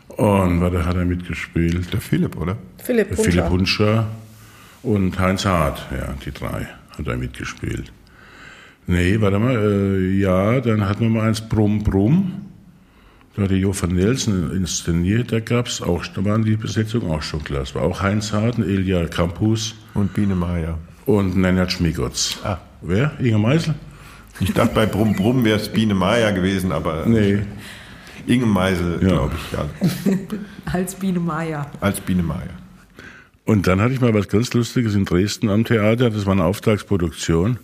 Und war, da hat er mitgespielt. Der Philipp, oder? Philipp Der Hunscher. Philipp Hunscher und Heinz Hart, ja, die drei hat er mitgespielt. Nee, warte mal, äh, ja, dann hatten wir mal eins Brumm Brumm. Da hat der Jo van Nelsen inszeniert, da gab's auch, da waren die Besetzung auch schon klar. Es war auch Heinz Hart, und Ilja Campus Und Biene Meier. Und Nenad Schmigotz. Ah. Wer? Inge Meisel? Ich dachte, bei Brumm Brumm wäre es Biene Meier gewesen, aber Nee. Inge Meisel, Ja. glaube ich, ja. Als Biene Meier. Als Biene Meier. Und dann hatte ich mal was ganz Lustiges in Dresden am Theater. Das war eine Auftragsproduktion.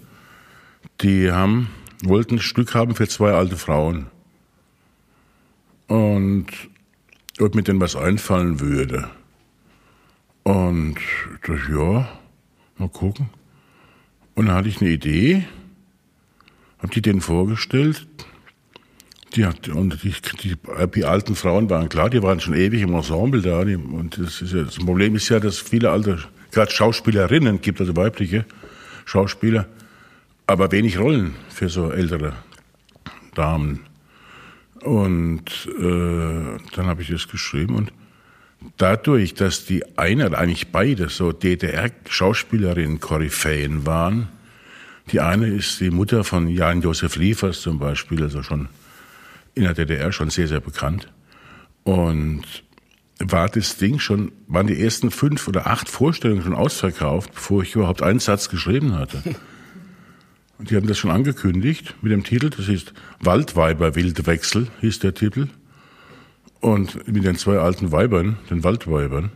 Die haben, wollten ein Stück haben für zwei alte Frauen. Und ob mir denn was einfallen würde. Und das, ja, mal gucken. Und dann hatte ich eine Idee, habe die denen vorgestellt. Die, hat, und die, die, die alten Frauen waren klar, die waren schon ewig im Ensemble da. Die, und das, ja, das Problem ist ja, dass viele alte, gerade Schauspielerinnen gibt, also weibliche Schauspieler, aber wenig Rollen für so ältere Damen. Und äh, dann habe ich das geschrieben und dadurch, dass die eine, eigentlich beide so DDR-Schauspielerinnen Koryphäen waren, die eine ist die Mutter von Jan-Josef Liefers zum Beispiel, also schon in der DDR schon sehr, sehr bekannt. Und war das Ding schon, waren die ersten fünf oder acht Vorstellungen schon ausverkauft, bevor ich überhaupt einen Satz geschrieben hatte. Und die haben das schon angekündigt mit dem Titel, das ist Waldweiber Wildwechsel, hieß der Titel. Und mit den zwei alten Weibern, den Waldweibern.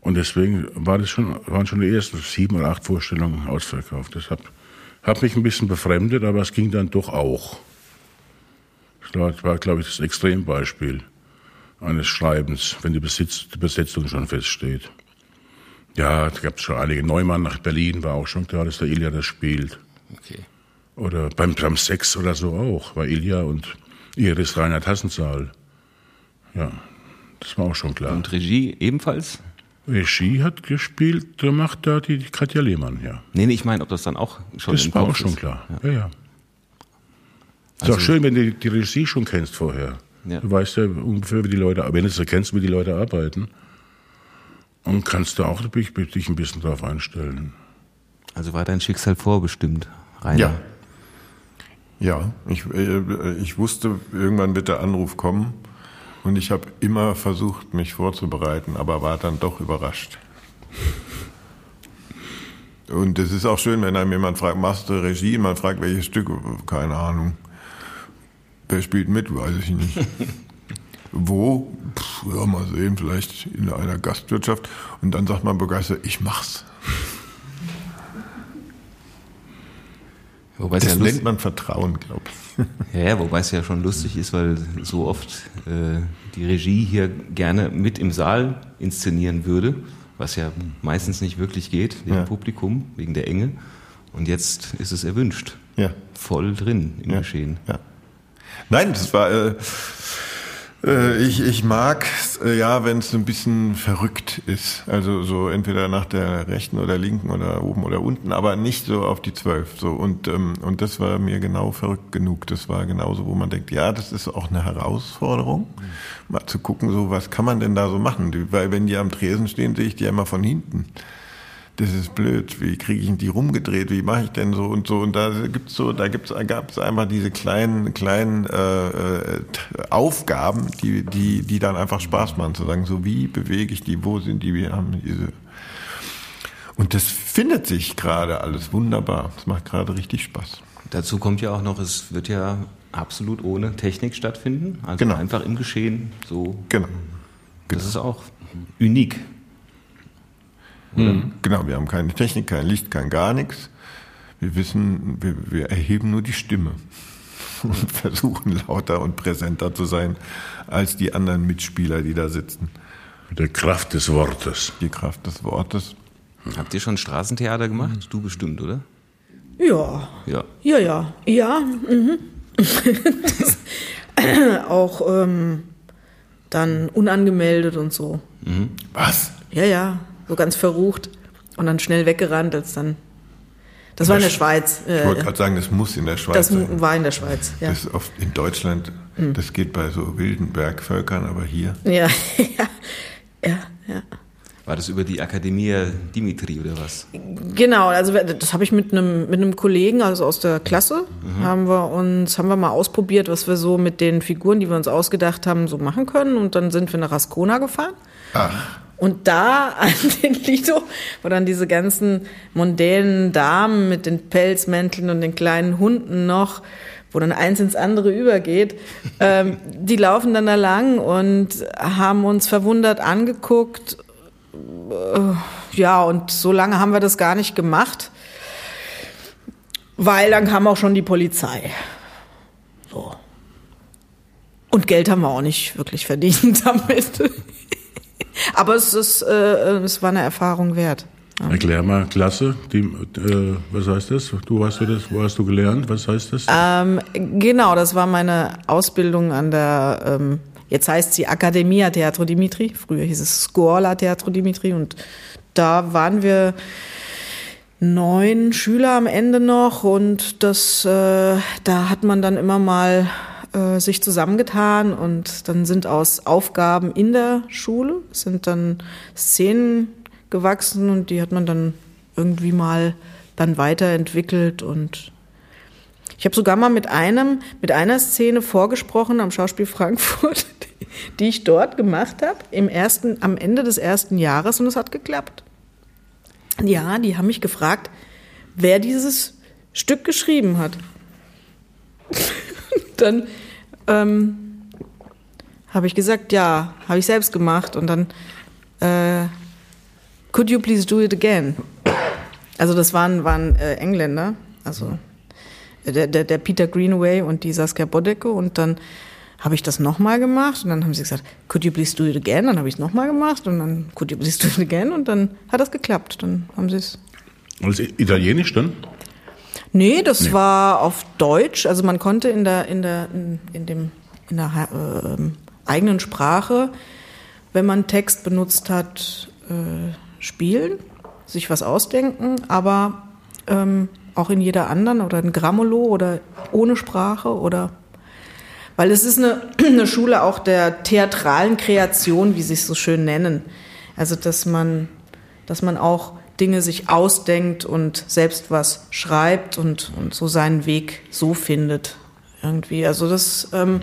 Und deswegen war das schon, waren schon die ersten sieben oder acht Vorstellungen ausverkauft. Das hat, hat mich ein bisschen befremdet, aber es ging dann doch auch. Das war, glaube ich, das Extrembeispiel eines Schreibens, wenn die, Besitz, die Besetzung schon feststeht. Ja, da gab es schon einige. Neumann nach Berlin war auch schon klar, dass der Ilja das spielt. Okay. Oder beim, beim Sex oder so auch, war Ilja und Iris Reinhard Hassensaal. Ja, das war auch schon klar. Und Regie ebenfalls? Regie hat gespielt, da macht da die, Katja Lehmann, ja. Nee, nee, ich meine, ob das dann auch schon Das war auch Kopf schon ist. klar. Ja, ja. Ist Also- auch schön, wenn du die Regie schon kennst vorher. Ja. Du weißt ja ungefähr, wie die Leute, wenn du es kennst, wie die Leute arbeiten. Und kannst du auch dich, dich ein bisschen darauf einstellen. Also war dein Schicksal vorbestimmt, Rainer? Ja. Ja, ich, äh, ich wusste, irgendwann wird der Anruf kommen und ich habe immer versucht, mich vorzubereiten, aber war dann doch überrascht. Und es ist auch schön, wenn einem jemand fragt, machst du Regie? Man fragt, welches Stück? Keine Ahnung. Wer spielt mit? Weiß ich nicht. Wo? Pff, ja, mal sehen, vielleicht in einer Gastwirtschaft. Und dann sagt man begeistert, ich mach's. Wobei Das ja nennt man Vertrauen, glaube ich. Ja, ja, wobei es ja schon lustig ist, weil so oft äh, die Regie hier gerne mit im Saal inszenieren würde, was ja meistens nicht wirklich geht, wegen Ja. Publikum, wegen der Enge. Und jetzt ist es erwünscht. Ja. Voll drin im Ja. Geschehen. Ja. Nein, das war. Äh, äh, ich, ich mag äh, ja, wenn es ein bisschen verrückt ist. Also so entweder nach der rechten oder linken oder oben oder unten, aber nicht so auf die zwölf. So und ähm, und das war mir genau verrückt genug. Das war genauso, wo man denkt, ja, das ist auch eine Herausforderung, mal zu gucken, so was kann man denn da so machen? Weil wenn die am Tresen stehen, sehe ich die ja immer von hinten das ist blöd, wie kriege ich die rumgedreht, wie mache ich denn so und so und da gibt's so, da gibt's gab es einfach diese kleinen kleinen äh, äh, Aufgaben, die die die dann einfach Spaß machen zu sagen, so wie bewege ich die, wo sind die, wir haben diese und das findet sich gerade alles wunderbar, das macht gerade richtig Spaß. Dazu kommt ja auch noch, es wird ja absolut ohne Technik stattfinden. Also Genau. einfach im Geschehen. So, Genau. das ist auch unik. Genau, wir haben keine Technik, kein Licht, kein gar nichts. Wir wissen, wir, wir erheben nur die Stimme und versuchen lauter und präsenter zu sein als die anderen Mitspieler, die da sitzen. Mit der Kraft des Wortes. Die Kraft des Wortes. Habt ihr schon Straßentheater gemacht? Du bestimmt, oder? Ja, Ja. ja, ja, ja. Mhm. auch ähm, dann unangemeldet und so. Was? Ja, ja, so ganz verrucht und dann schnell weggerannt, als dann. Das war in der Schweiz. Ich Äh, wollte gerade sagen, das muss in der Schweiz das sein. war in der Schweiz, ja. Das ist oft in Deutschland, das geht bei so wilden Bergvölkern, aber hier. Ja, ja, ja, ja. War das über die Akademie Dimitri oder was? Genau, also das habe ich mit einem mit einem Kollegen, also aus der Klasse, haben wir uns haben wir mal ausprobiert, was wir so mit den Figuren, die wir uns ausgedacht haben, so machen können und dann sind wir nach Ascona gefahren. Ach, Und da an den Lido, wo dann diese ganzen mondänen Damen mit den Pelzmänteln und den kleinen Hunden noch, wo dann eins ins andere übergeht, ähm, die laufen dann da lang und haben uns verwundert angeguckt. Äh, ja, und so lange haben wir das gar nicht gemacht, weil dann kam auch schon die Polizei. So. Und Geld haben wir auch nicht wirklich verdient damit. Aber es ist, äh, es war eine Erfahrung wert. Erklär mal, Klasse, die, äh, was heißt das? Du hast du das, wo hast du gelernt? Was heißt das? Ähm, genau, das war meine Ausbildung an der, ähm, jetzt heißt sie Academia Teatro Dimitri, früher hieß es Scuola Teatro Dimitri und da waren wir neun Schüler am Ende noch und das, äh, da hat man dann immer mal äh, sich zusammengetan und dann sind aus Aufgaben in der Schule sind dann Szenen gewachsen und die hat man dann irgendwie mal dann weiterentwickelt und ich habe sogar mal mit einem, mit einer Szene vorgesprochen am Schauspiel Frankfurt, die ich dort gemacht habe, im ersten, am Ende des ersten Jahres und es hat geklappt. Ja, die haben mich gefragt, wer dieses Stück geschrieben hat. dann ähm, habe ich gesagt, ja, habe ich selbst gemacht und dann äh, Could you please do it again? Also das waren, waren äh, Engländer, also der, der, der Peter Greenaway und die Saskia Bodecke und dann habe ich das nochmal gemacht und dann haben sie gesagt, could you please do it again? Dann habe ich es nochmal gemacht und dann could you please do it again und dann hat das geklappt. Dann haben sie es. Als Italienisch dann? Nee, das war auf Deutsch. Also man konnte in der in der in, in dem in der ähm, eigenen Sprache, wenn man Text benutzt hat, äh, spielen, sich was ausdenken, aber ähm, auch in jeder anderen oder in Grammolo oder ohne Sprache oder weil es ist eine, eine Schule auch der theatralen Kreation, wie sie es so schön nennen. Also dass man, dass man auch Dinge sich ausdenkt und selbst was schreibt und, und so seinen Weg so findet. Irgendwie. Also das ähm,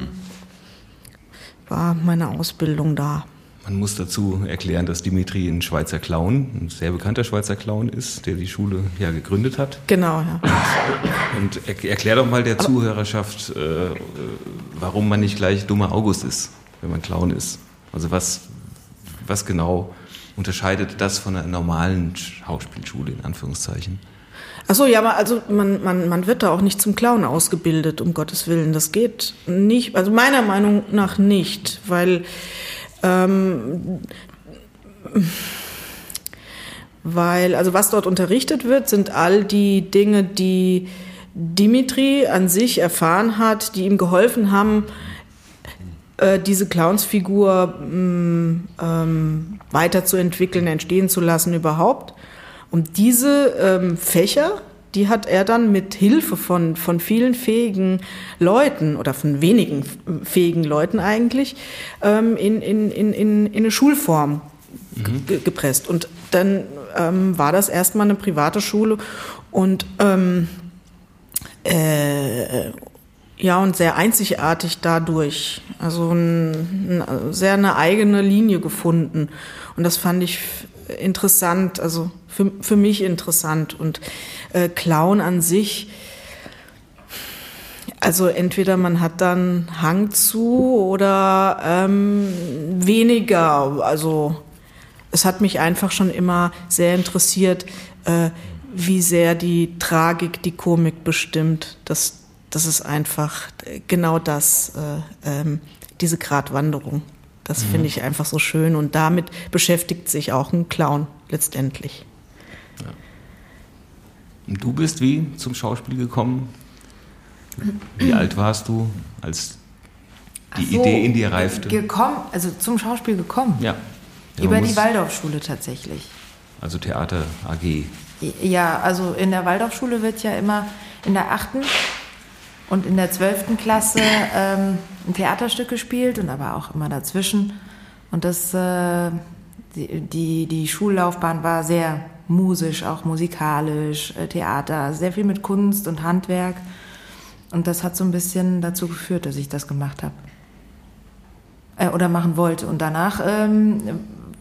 war meine Ausbildung da. Man muss dazu erklären, dass Dimitri ein Schweizer Clown, ein sehr bekannter Schweizer Clown ist, der die Schule ja gegründet hat. Genau, ja. Und er, erklär doch mal der Zuhörerschaft, äh, warum man nicht gleich dummer August ist, wenn man Clown ist. Also was, was genau unterscheidet das von einer normalen Schauspielschule in Anführungszeichen? Achso, ja, aber also man, man, man wird da auch nicht zum Clown ausgebildet, um Gottes Willen. Das geht nicht, also meiner Meinung nach nicht, weil ähm, weil, also was dort unterrichtet wird, sind all die Dinge, die Dimitri an sich erfahren hat, die ihm geholfen haben, äh, diese Clownsfigur mm, ähm, weiterzuentwickeln, entstehen zu lassen überhaupt. Und diese ähm, Fächer, die hat er dann mit Hilfe von, von vielen fähigen Leuten oder von wenigen fähigen Leuten eigentlich ähm, in, in, in, in, in eine Schulform mhm. gepresst. Und dann ähm, war das erstmal eine private Schule und ähm, äh, ja, und sehr einzigartig dadurch. Also ein, ein, sehr eine eigene Linie gefunden. Und das fand ich interessant, also für, für mich interessant. Und äh, Clown an sich, also entweder man hat dann Hang zu oder ähm, weniger. Also es hat mich einfach schon immer sehr interessiert, äh, wie sehr die Tragik die Komik bestimmt. Das, das ist einfach genau das, äh, ähm, diese Gratwanderung. Das mhm. finde ich einfach so schön und damit beschäftigt sich auch ein Clown letztendlich. Ja. Und du bist wie zum Schauspiel gekommen? Wie alt warst du, als die so, Idee in dir reifte? Gekommen, also zum Schauspiel gekommen. Ja. ja Über die Waldorfschule tatsächlich. Also Theater AG. Ja, also in der Waldorfschule wird ja immer in der achten und in der zwölften Klasse ähm, ein Theaterstück gespielt und aber auch immer dazwischen. Und das, äh, die, die, die Schullaufbahn war sehr musisch, auch musikalisch, äh, Theater, sehr viel mit Kunst und Handwerk. Und das hat so ein bisschen dazu geführt, dass ich das gemacht habe. Äh, oder machen wollte. Und danach ähm,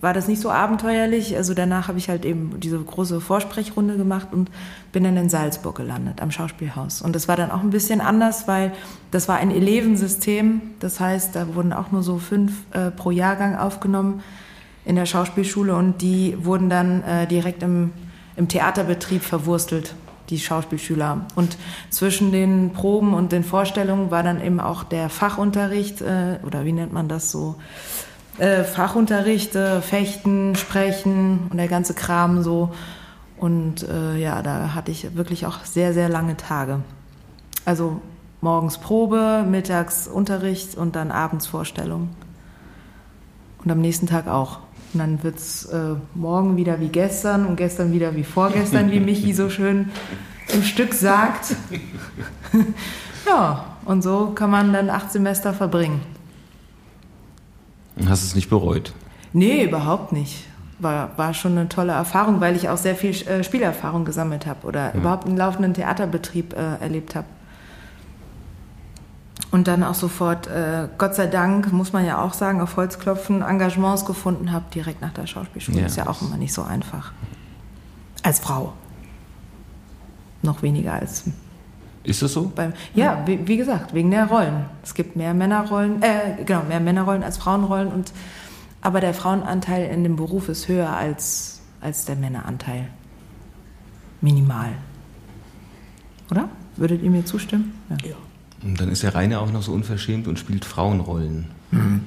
war das nicht so abenteuerlich. Also danach habe ich halt eben diese große Vorsprechrunde gemacht und bin dann in Salzburg gelandet, am Schauspielhaus. Und das war dann auch ein bisschen anders, weil das war ein Elevensystem. Das heißt, da wurden auch nur so fünf äh, pro Jahrgang aufgenommen in der Schauspielschule und die wurden dann äh, direkt im, im Theaterbetrieb verwurstelt die Schauspielschüler. Und zwischen den Proben und den Vorstellungen war dann eben auch der Fachunterricht, äh, oder wie nennt man das so, äh, Fachunterricht, Fechten, Sprechen und der ganze Kram so. Und äh, ja, da hatte ich wirklich auch sehr, sehr lange Tage. Also morgens Probe, mittags Unterricht und dann abends Vorstellung. Und am nächsten Tag auch. Und dann wird es äh, morgen wieder wie gestern und gestern wieder wie vorgestern, wie Michi so schön im Stück sagt. ja, und so kann man dann acht Semester verbringen. Hast du es nicht bereut? Nee, überhaupt nicht. War, war schon eine tolle Erfahrung, weil ich auch sehr viel äh, Spielerfahrung gesammelt habe oder ja. überhaupt einen laufenden Theaterbetrieb äh, erlebt habe. Und dann auch sofort, äh, Gott sei Dank, muss man ja auch sagen, auf Holzklopfen Engagements gefunden habe, direkt nach der Schauspielschule. Ja. Ist ja auch immer nicht so einfach. Als Frau. Noch weniger als ist das so? Beim, ja, wie, wie, gesagt, wegen der Rollen. Es gibt mehr Männerrollen, äh, genau, mehr Männerrollen als Frauenrollen und aber der Frauenanteil in dem Beruf ist höher als, als der Männeranteil. Minimal. Oder? Würdet ihr mir zustimmen? Ja. ja. Und dann ist der Rainer auch noch so unverschämt und spielt Frauenrollen. Mhm.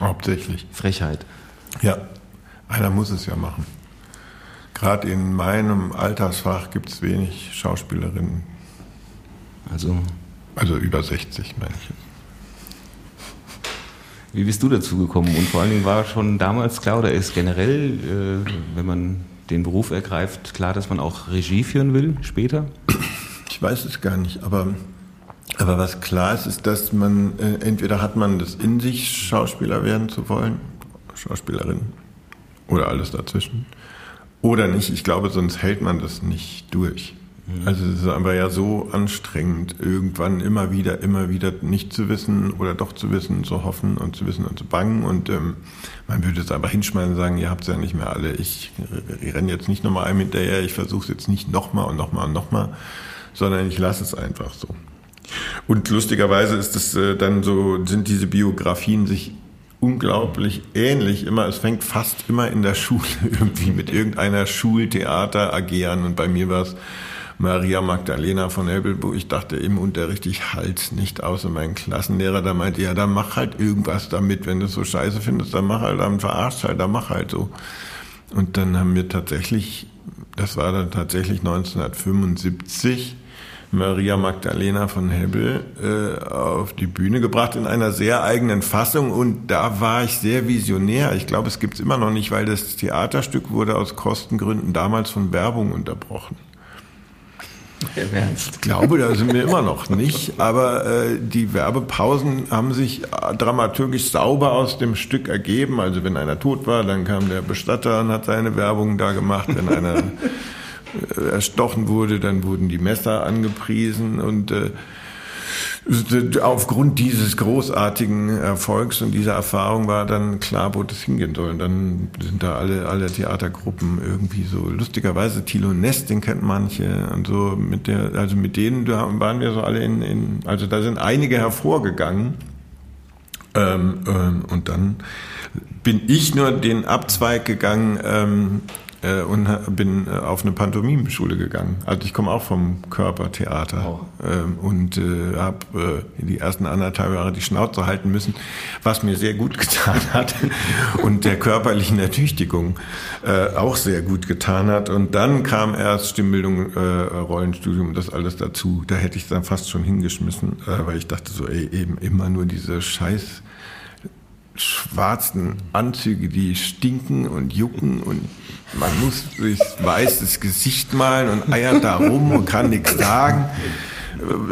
Hauptsächlich. Frechheit. Ja, einer muss es ja machen. Gerade in meinem Altersfach gibt es wenig Schauspielerinnen, also, also über 60, meine ich. Wie bist du dazu gekommen? Und vor allen Dingen war schon damals klar oder ist generell, äh, wenn man den Beruf ergreift, klar, dass man auch Regie führen will später? Ich weiß es gar nicht, aber, aber was klar ist, ist, dass man äh, entweder hat man das in sich, Schauspieler werden zu wollen, Schauspielerin oder alles dazwischen, oder nicht. Ich glaube, sonst hält man das nicht durch. Also es ist aber ja so anstrengend, irgendwann immer wieder, immer wieder nicht zu wissen oder doch zu wissen, zu hoffen und zu wissen und zu bangen. Und ähm, man würde es einfach hinschmeißen und sagen, ihr habt es ja nicht mehr alle. Ich, renne jetzt nicht nochmal einem hinterher, ich versuche es jetzt nicht nochmal und nochmal und nochmal, sondern ich lasse es einfach so. Und lustigerweise ist es äh, dann so, sind diese Biografien sich unglaublich ähnlich immer. Es fängt fast immer in der Schule irgendwie mit irgendeiner Schultheater AG an und bei mir war es Maria Magdalena von Hebelburg. Ich dachte im Unterricht, ich halte nicht außer mein Klassenlehrer, da meinte, ja, dann mach halt irgendwas damit. Wenn du es so scheiße findest, dann mach halt, dann verarscht halt, dann mach halt so. Und dann haben wir tatsächlich, das war dann tatsächlich 1975, Maria Magdalena von Hebbel äh, auf die Bühne gebracht in einer sehr eigenen Fassung und da war ich sehr visionär. Ich glaube, es gibt es immer noch nicht, weil das Theaterstück wurde aus Kostengründen damals von Werbung unterbrochen. Ich glaube, da sind wir immer noch nicht, aber äh, die Werbepausen haben sich dramaturgisch sauber aus dem Stück ergeben. Also wenn einer tot war, dann kam der Bestatter und hat seine Werbung da gemacht. Wenn einer äh, erstochen wurde, dann wurden die Messer angepriesen und äh, aufgrund dieses großartigen Erfolgs und dieser Erfahrung war dann klar, wo das hingehen soll. Und dann sind da alle, alle Theatergruppen irgendwie so lustigerweise Thilo Nest, den kennt manche und so mit der, also mit denen waren wir so alle in, in also da sind einige hervorgegangen. Ähm, ähm, und dann bin ich nur den Abzweig gegangen, ähm, äh, und bin äh, auf eine Pantomimenschule gegangen. Also ich komme auch vom Körpertheater oh. ähm, und äh, habe äh, die ersten anderthalb Jahre die Schnauze halten müssen, was mir sehr gut getan hat und der körperlichen Ertüchtigung äh, auch sehr gut getan hat. Und dann kam erst Stimmbildung, äh, Rollenstudium, das alles dazu. Da hätte ich dann fast schon hingeschmissen, weil ich dachte so, ey, eben immer nur diese Scheiß schwarzen Anzüge, die stinken und jucken und man muss sich weißes Gesicht malen und eiert da rum und kann nichts sagen.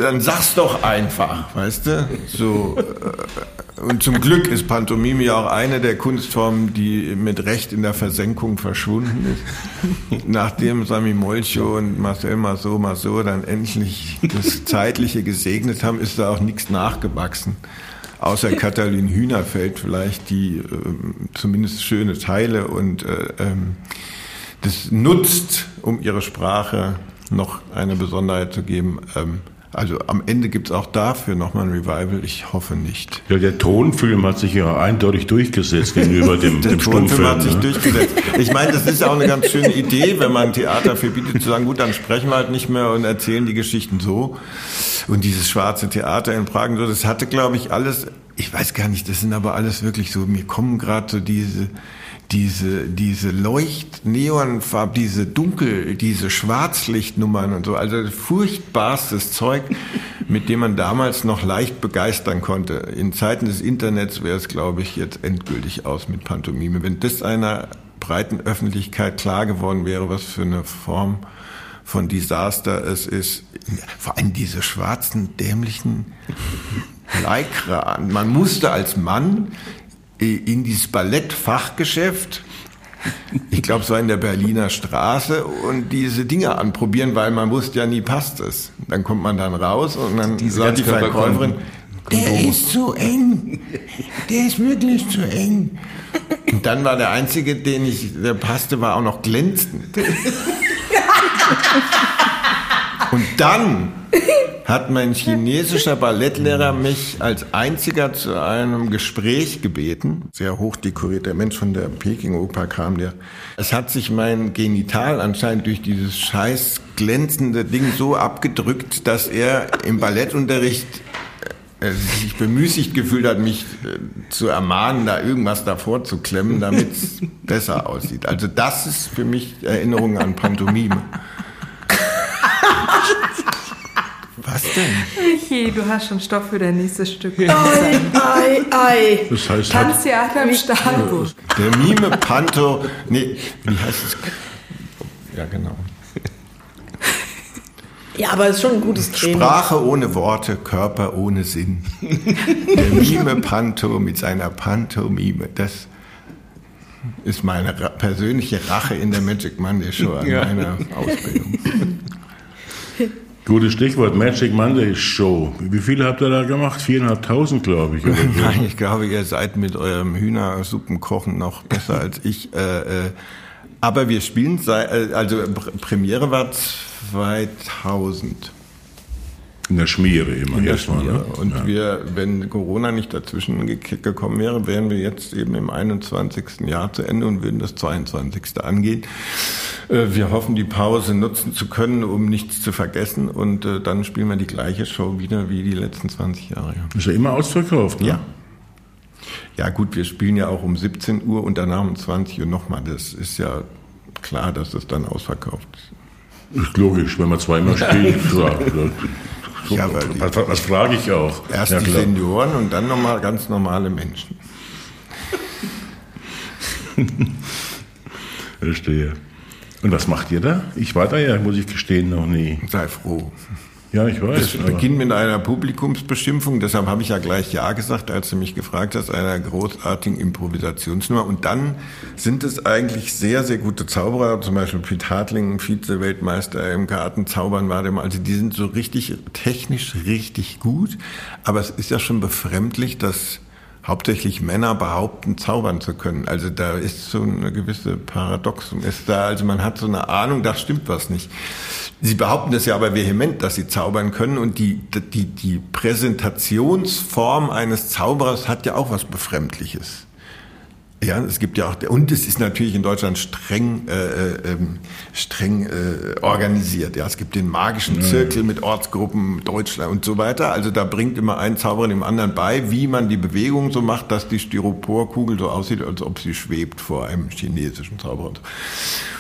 Dann sag's doch einfach, weißt du? So. Äh, und zum Glück ist Pantomime ja auch eine der Kunstformen, die mit Recht in der Versenkung verschwunden ist. Nachdem Sami Molcho und Marcel Masso Masso dann endlich das Zeitliche gesegnet haben, ist da auch nichts nachgewachsen außer Katalin Hühnerfeld vielleicht, die äh, zumindest schöne Teile und äh, ähm, das nutzt, um ihre Sprache noch eine Besonderheit zu geben. Ähm, also am Ende gibt es auch dafür nochmal ein Revival. Ich hoffe nicht. Ja, der Tonfilm hat sich ja eindeutig durchgesetzt gegenüber dem, der dem Tonfilm Stummfilm. hat sich ne? durchgesetzt. Ich meine, das ist ja auch eine ganz schöne Idee, wenn man Theater verbietet, zu sagen, gut, dann sprechen wir halt nicht mehr und erzählen die Geschichten so. Und dieses schwarze Theater in Prag, und so, das hatte, glaube ich, alles, ich weiß gar nicht, das sind aber alles wirklich so, mir kommen gerade so diese, diese, diese Leucht-Neonfarb, diese Dunkel, diese Schwarzlichtnummern und so, also furchtbarstes Zeug, mit dem man damals noch leicht begeistern konnte. In Zeiten des Internets wäre es, glaube ich, jetzt endgültig aus mit Pantomime. Wenn das einer breiten Öffentlichkeit klar geworden wäre, was für eine Form von Desaster es ist, vor allem diese schwarzen, dämlichen an. Man musste als Mann in dieses Ballettfachgeschäft, ich glaube, es war in der Berliner Straße, und diese Dinge anprobieren, weil man wusste ja nie, passt es. Dann kommt man dann raus und dann Diese sagt die Verkäuferin, der ist zu eng. Der ist wirklich zu eng. Und dann war der einzige, den ich, der passte, war auch noch glänzend. Und dann hat mein chinesischer Ballettlehrer mich als einziger zu einem Gespräch gebeten. Sehr hoch dekorierter Mensch von der Peking-Oper kam der. Es hat sich mein Genital anscheinend durch dieses scheiß glänzende Ding so abgedrückt, dass er im Ballettunterricht äh, sich bemüßigt gefühlt hat, mich äh, zu ermahnen, da irgendwas davor zu klemmen, damit es besser aussieht. Also das ist für mich Erinnerung an Pantomime. Was denn? Je, du hast schon Stoff für dein nächstes Stück. Ei, ei, ei. Das heißt, Tanztheater im Stahlbuch. Der Mime Panto, nee, wie heißt es? Ja, genau. Ja, aber es ist schon ein gutes Training. Sprache ohne Worte, Körper ohne Sinn. Der Mime Panto mit seiner Pantomime, das ist meine persönliche Rache in der Magic Monday Show an Ja. meiner Ausbildung. Gutes Stichwort, Magic Monday Show. Wie viele habt ihr da gemacht? Viereinhalbtausend, glaube ich. Oder so. Nein, ich glaube, ihr seid mit eurem Hühnersuppenkochen noch besser als ich. Äh, äh, aber wir spielen, äh, also Pr- Premiere war 2000. In der Schmiere immer. Erstmal. Ne? Und ja. wir, wenn Corona nicht dazwischen ge- gekommen wäre, wären wir jetzt eben im 21. Jahr zu Ende und würden das 22. angehen. Äh, Wir hoffen, die Pause nutzen zu können, um nichts zu vergessen. Und äh, dann spielen wir die gleiche Show wieder wie die letzten 20 Jahre. ja. Ist ja immer ausverkauft, ne? Ja. Ja gut, wir spielen ja auch um 17 Uhr und danach um 20 Uhr nochmal. Das ist ja klar, dass das dann ausverkauft ist. Ist logisch, wenn man zweimal spielt. klar. Ja, weil die- was, was frage ich auch? Erst ja, die klar. Senioren und dann nochmal ganz normale Menschen. Verstehe. Und was macht ihr da? Ich war da ja, muss ich gestehen, noch nie. Sei froh. Ja, ich weiß. Es beginnt mit einer Publikumsbeschimpfung, deshalb habe ich ja gleich Ja gesagt, als du mich gefragt hast, einer großartigen Improvisationsnummer. Und dann sind es eigentlich sehr, sehr gute Zauberer, zum Beispiel Piet Hartling, Vize-Weltmeister im Kartenzaubern war der mal. Also die sind so richtig technisch richtig gut, aber es ist ja schon befremdlich, dass hauptsächlich Männer behaupten, zaubern zu können. Also da ist so eine gewisse Paradoxum ist da. Also man hat so eine Ahnung, da stimmt was nicht. Sie behaupten das ja aber vehement, dass sie zaubern können und die, die, die Präsentationsform eines Zauberers hat ja auch was Befremdliches. Ja, es gibt ja auch, und es ist natürlich in Deutschland streng, äh, äh, ähm, streng äh, organisiert. Ja, es gibt den magischen Zirkel mit Ortsgruppen Deutschland und so weiter. Also da bringt immer ein Zauberer dem anderen bei, wie man die Bewegung so macht, dass die Styroporkugel so aussieht, als ob sie schwebt vor einem chinesischen Zauberer.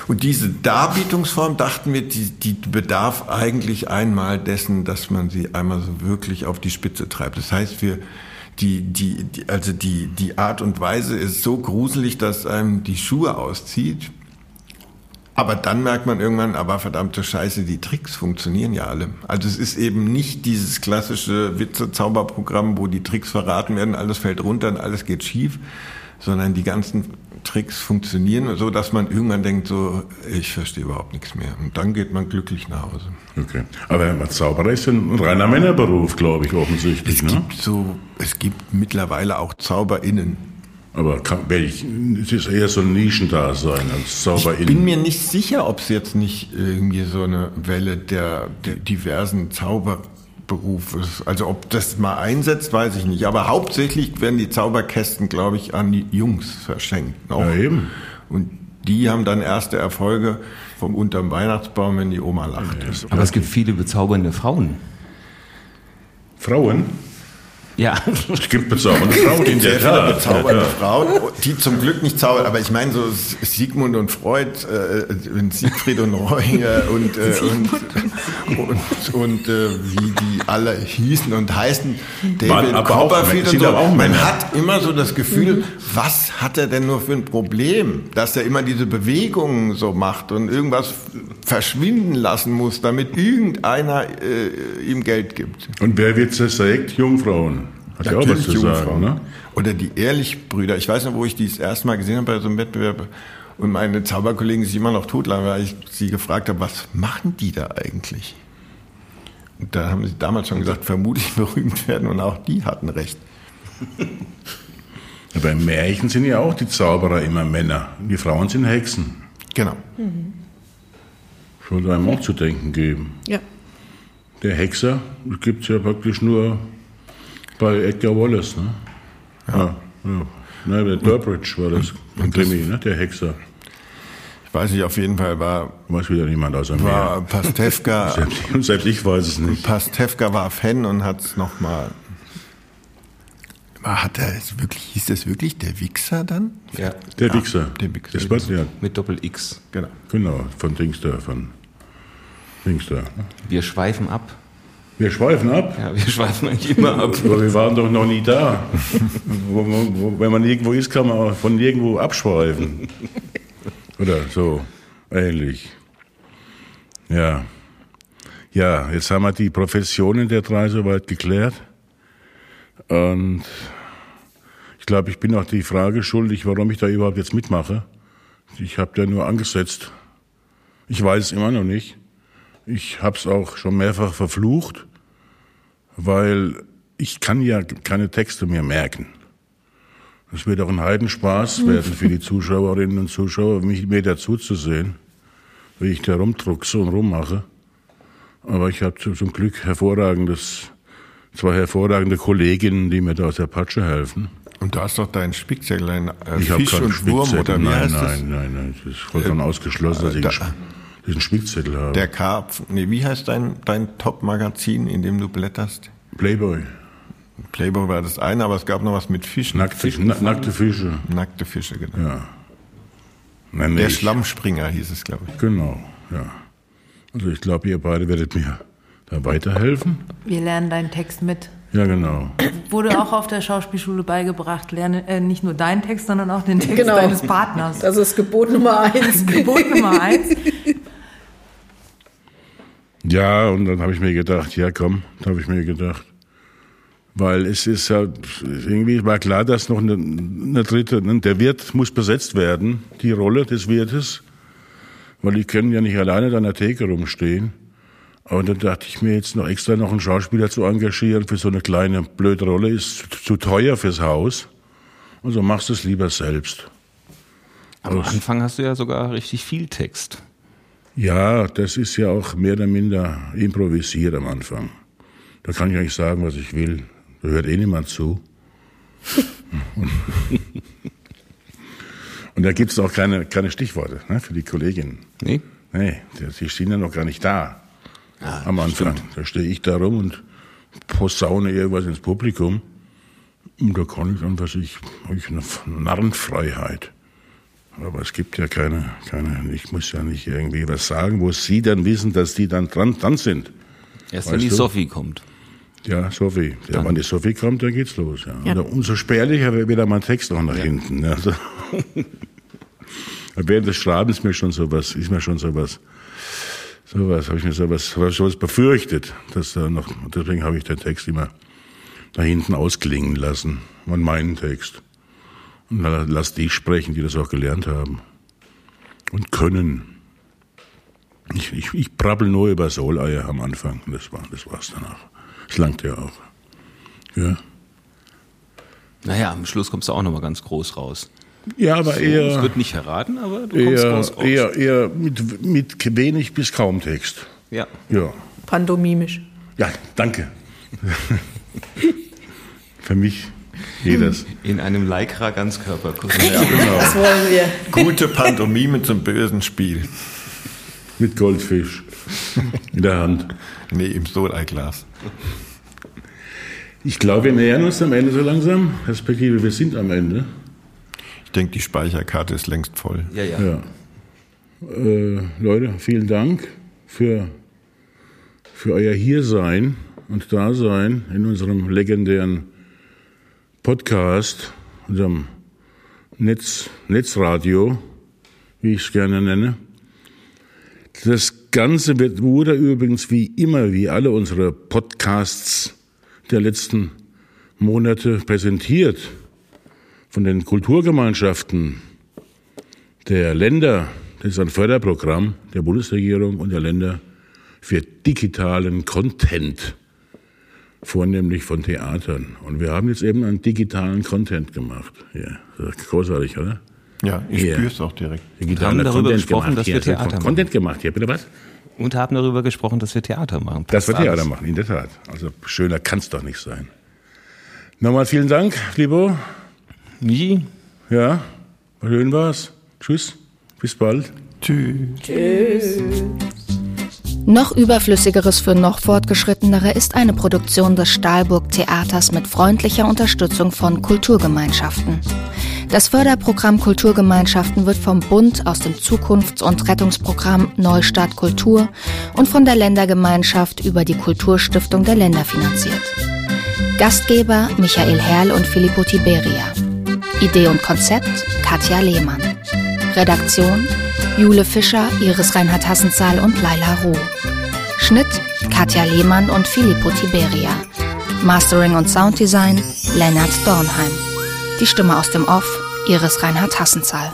Und diese Darbietungsform, dachten wir, die, die bedarf eigentlich einmal dessen, dass man sie einmal so wirklich auf die Spitze treibt. Das heißt, wir die, die, die, also die, die Art und Weise ist so gruselig, dass einem die Schuhe auszieht. Aber dann merkt man irgendwann, aber verdammte Scheiße, die Tricks funktionieren ja alle. Also es ist eben nicht dieses klassische Witze-Zauberprogramm, wo die Tricks verraten werden, alles fällt runter und alles geht schief, sondern die ganzen Tricks funktionieren so, dass man irgendwann denkt, so, ich verstehe überhaupt nichts mehr. Und dann geht man glücklich nach Hause. Okay. Aber Zauberer ist ein reiner Männerberuf, glaube ich, offensichtlich. Es Ne? gibt so, es gibt mittlerweile auch ZauberInnen. Aber kann, es ist eher so ein Nischendasein als Zauberin. Ich bin mir nicht sicher, ob es jetzt nicht irgendwie so eine Welle der, der diversen Zauberberufe ist. Also ob das mal einsetzt, weiß ich nicht. Aber hauptsächlich werden die Zauberkästen, glaube ich, an die Jungs verschenkt. Auch. Ja, eben. Und die haben dann erste Erfolge vom unterm Weihnachtsbaum, wenn die Oma lacht. Aber es gibt viele bezaubernde Frauen. Frauen? Ja. Es gibt bezaubernde Frauen in der Sehr viele Tat. bezaubernde Frauen, die zum Glück nicht zaubern. Aber ich meine so Sigmund und Freud, äh, und Siegfried und Roy äh, und, äh, und, und, und äh, wie die alle hießen und heißen, David aber auch- Copperfield und sind so. auch Man Männer. hat immer so das Gefühl, was hat er denn nur für ein Problem, dass er immer diese Bewegungen so macht und irgendwas verschwinden lassen muss, damit irgendeiner äh, ihm Geld gibt. Und wer wird zersägt? Jungfrauen. Hat ja auch was Natürlich zu sagen, Jungfrauen. ne? Oder die Ehrlich-Brüder. Ich weiß noch, wo ich die das erste Mal gesehen habe bei so einem Wettbewerb und meine Zauberkollegen sich immer noch totlachen, weil ich sie gefragt habe, was machen die da eigentlich? Und da haben sie damals schon gesagt, vermutlich berühmt werden und auch die hatten recht. Ja, Beim Märchen sind ja auch die Zauberer immer Männer. Die Frauen sind Hexen. Genau. Sollte einem auch zu denken geben. Ja. Der Hexer gibt es ja praktisch nur bei Edgar Wallace, ne? Ja. ja. Ne, der Durbridge war das, ein Krimi, ne? Der Hexer. Ich weiß nicht, auf jeden Fall war, Weiß wieder niemand außer war mir. Pastewka, Selbst, selbst ich weiß es nicht. Pastewka war Fan und hat es nochmal. Hat er es wirklich, hieß das wirklich der Wichser dann? ja. Der Wichser. der Wichser. Das war, ja, Mit Doppel X. Genau. genau, von Dings da, von Dings da. ne? Wir schweifen ab. Wir schweifen ab. Ja, wir schweifen eigentlich immer ab. Aber wir waren doch noch nie da. wenn man irgendwo ist, kann man von nirgendwo abschweifen. Oder so, ähnlich. Ja. Ja, jetzt haben wir die Professionen der drei soweit geklärt. Und ich glaube, ich bin auch die Frage schuldig, warum ich da überhaupt jetzt mitmache. Ich habe da nur angesetzt. Ich weiß es immer noch nicht. Ich habe es auch schon mehrfach verflucht, weil ich kann ja keine Texte mehr merken. Es wird auch ein Heidenspaß werden für die Zuschauerinnen und Zuschauer, mich mir dazu zu sehen, wie ich da rumdruckse und rummache. Aber ich habe zum Glück hervorragendes, zwei hervorragende Kolleginnen, die mir da aus der Patsche helfen. Und da ist doch dein Spickzettel äh, Ich Fisch und Wurm Spickzettel. oder wie nein, heißt nein, das? nein, nein, das ist vollkommen Äh, ausgeschlossen, dass ich da- einen Sp- diesen Spickzettel habe. Der Karpf. Nee, wie heißt dein, dein Top-Magazin, in dem du blätterst? Playboy. Playboy war das eine, aber es gab noch was mit Fischen. Nackte, na, nackte Fische. Nackte Fische, genau. Ja. Nein, Der ich- Schlammspringer hieß es, glaube ich. Genau, ja. Also ich glaube, ihr beide werdet mir da weiterhelfen. Wir lernen deinen Text mit. Ja, genau. Wurde auch auf der Schauspielschule beigebracht, lerne äh, nicht nur deinen Text, sondern auch den Text Genau. deines Partners. Das ist Gebot Nummer eins. Gebot Nummer eins. Ja, und dann habe ich mir gedacht, ja komm, da habe ich mir gedacht. Weil es ist ja, irgendwie war klar, dass noch eine, eine dritte, ne, der Wirt muss besetzt werden, die Rolle des Wirtes. Weil die können ja nicht alleine da an der Theke rumstehen. Und dann dachte ich mir jetzt noch extra noch einen Schauspieler zu engagieren für so eine kleine blöde Rolle ist zu, zu teuer fürs Haus. Also machst du es lieber selbst. Am Anfang hast du ja sogar richtig viel Text. Ja, das ist ja auch mehr oder minder improvisiert am Anfang. Da kann ich eigentlich sagen, was ich will. Da hört eh niemand zu. Und da gibt's auch keine, keine Stichworte ne, für die Kolleginnen. Nee? Nee, die, stehen ja noch gar nicht da. am Anfang. Da stehe ich da rum und posaune irgendwas ins Publikum. Und da kann ich dann, was ich, hab ich eine Narrenfreiheit. Aber es gibt ja keine, keine, ich muss ja nicht irgendwie was sagen, wo Sie dann wissen, dass die dann dran, dran sind. Erst Weißt wenn die du? Sophie kommt. Ja, Sophie. Ja, wenn die Sophie kommt, dann geht's los. Ja. Ja. Umso spärlicher wird wieder mein Text auch nach hinten. Ja. Also, während des Schreibens mir schon sowas, ist mir schon sowas, sowas, habe ich mir sowas, sowas befürchtet, dass da noch, deswegen habe ich den Text immer da hinten ausklingen lassen, und meinen Text. Und dann lass die sprechen, die das auch gelernt haben. Und können. Ich, ich, ich brabbel nur über Soleier am Anfang. und Das war, das war's danach. Das langt ja auch. Ja. Naja, am Schluss kommst du auch nochmal ganz groß raus. Ja, aber Es eher, wird nicht verraten, aber du kommst eher, groß raus. eher, eher mit, mit wenig bis kaum Text. Ja. Ja. Pantomimisch. Ja, danke. Für mich das. In einem Lycra Ganzkörperkuss. Genau. Das wollen wir. Gute Pantomime zum bösen Spiel. Mit Goldfisch in der Hand. Nee, im Soleiglas. Ich glaube, wir nähern uns am Ende so langsam. Respektive, wir sind am Ende. Ich denke, die Speicherkarte ist längst voll. Ja, ja. Ja. Äh, Leute, vielen Dank für, für euer Hiersein und Dasein in unserem legendären Podcast, unserem Netz, Netzradio, wie ich es gerne nenne. Das Ganze wird, wurde übrigens wie immer, wie alle unsere Podcasts der letzten Monate präsentiert von den Kulturgemeinschaften der Länder, das ist ein Förderprogramm der Bundesregierung und der Länder für digitalen Content, vornehmlich von Theatern. Und wir haben jetzt eben einen digitalen Content gemacht. Ja, das ist großartig, oder? Ja, ich Ja. spüre es auch direkt. Digitaler darüber gesprochen, dass wir. Theater machen. Content gemacht hier, bitte was? Und haben darüber gesprochen, dass wir Theater machen. Das wird Passt Theater alles. machen, in der Tat. Also schöner kann es doch nicht sein. Nochmal vielen Dank, Libo. Wie? Ja, schön war's. Tschüss, bis bald. Tschüss. Noch überflüssigeres für noch fortgeschrittenere ist eine Produktion des Stahlburg Theaters mit freundlicher Unterstützung von Kulturgemeinschaften. Das Förderprogramm Kulturgemeinschaften wird vom Bund aus dem Zukunfts- und Rettungsprogramm Neustart Kultur und von der Ländergemeinschaft über die Kulturstiftung der Länder finanziert. Gastgeber Michael Herrl und Filippo Tiberia. Idee und Konzept Katja Lehmann. Redaktion Jule Fischer, Iris Reinhard Hassenzahl und Laila Ruh. Schnitt Katja Lehmann und Filippo Tiberia. Mastering und Sounddesign Lennart Dornheim. Die Stimme aus dem Off Iris Reinhard Hassenzahl.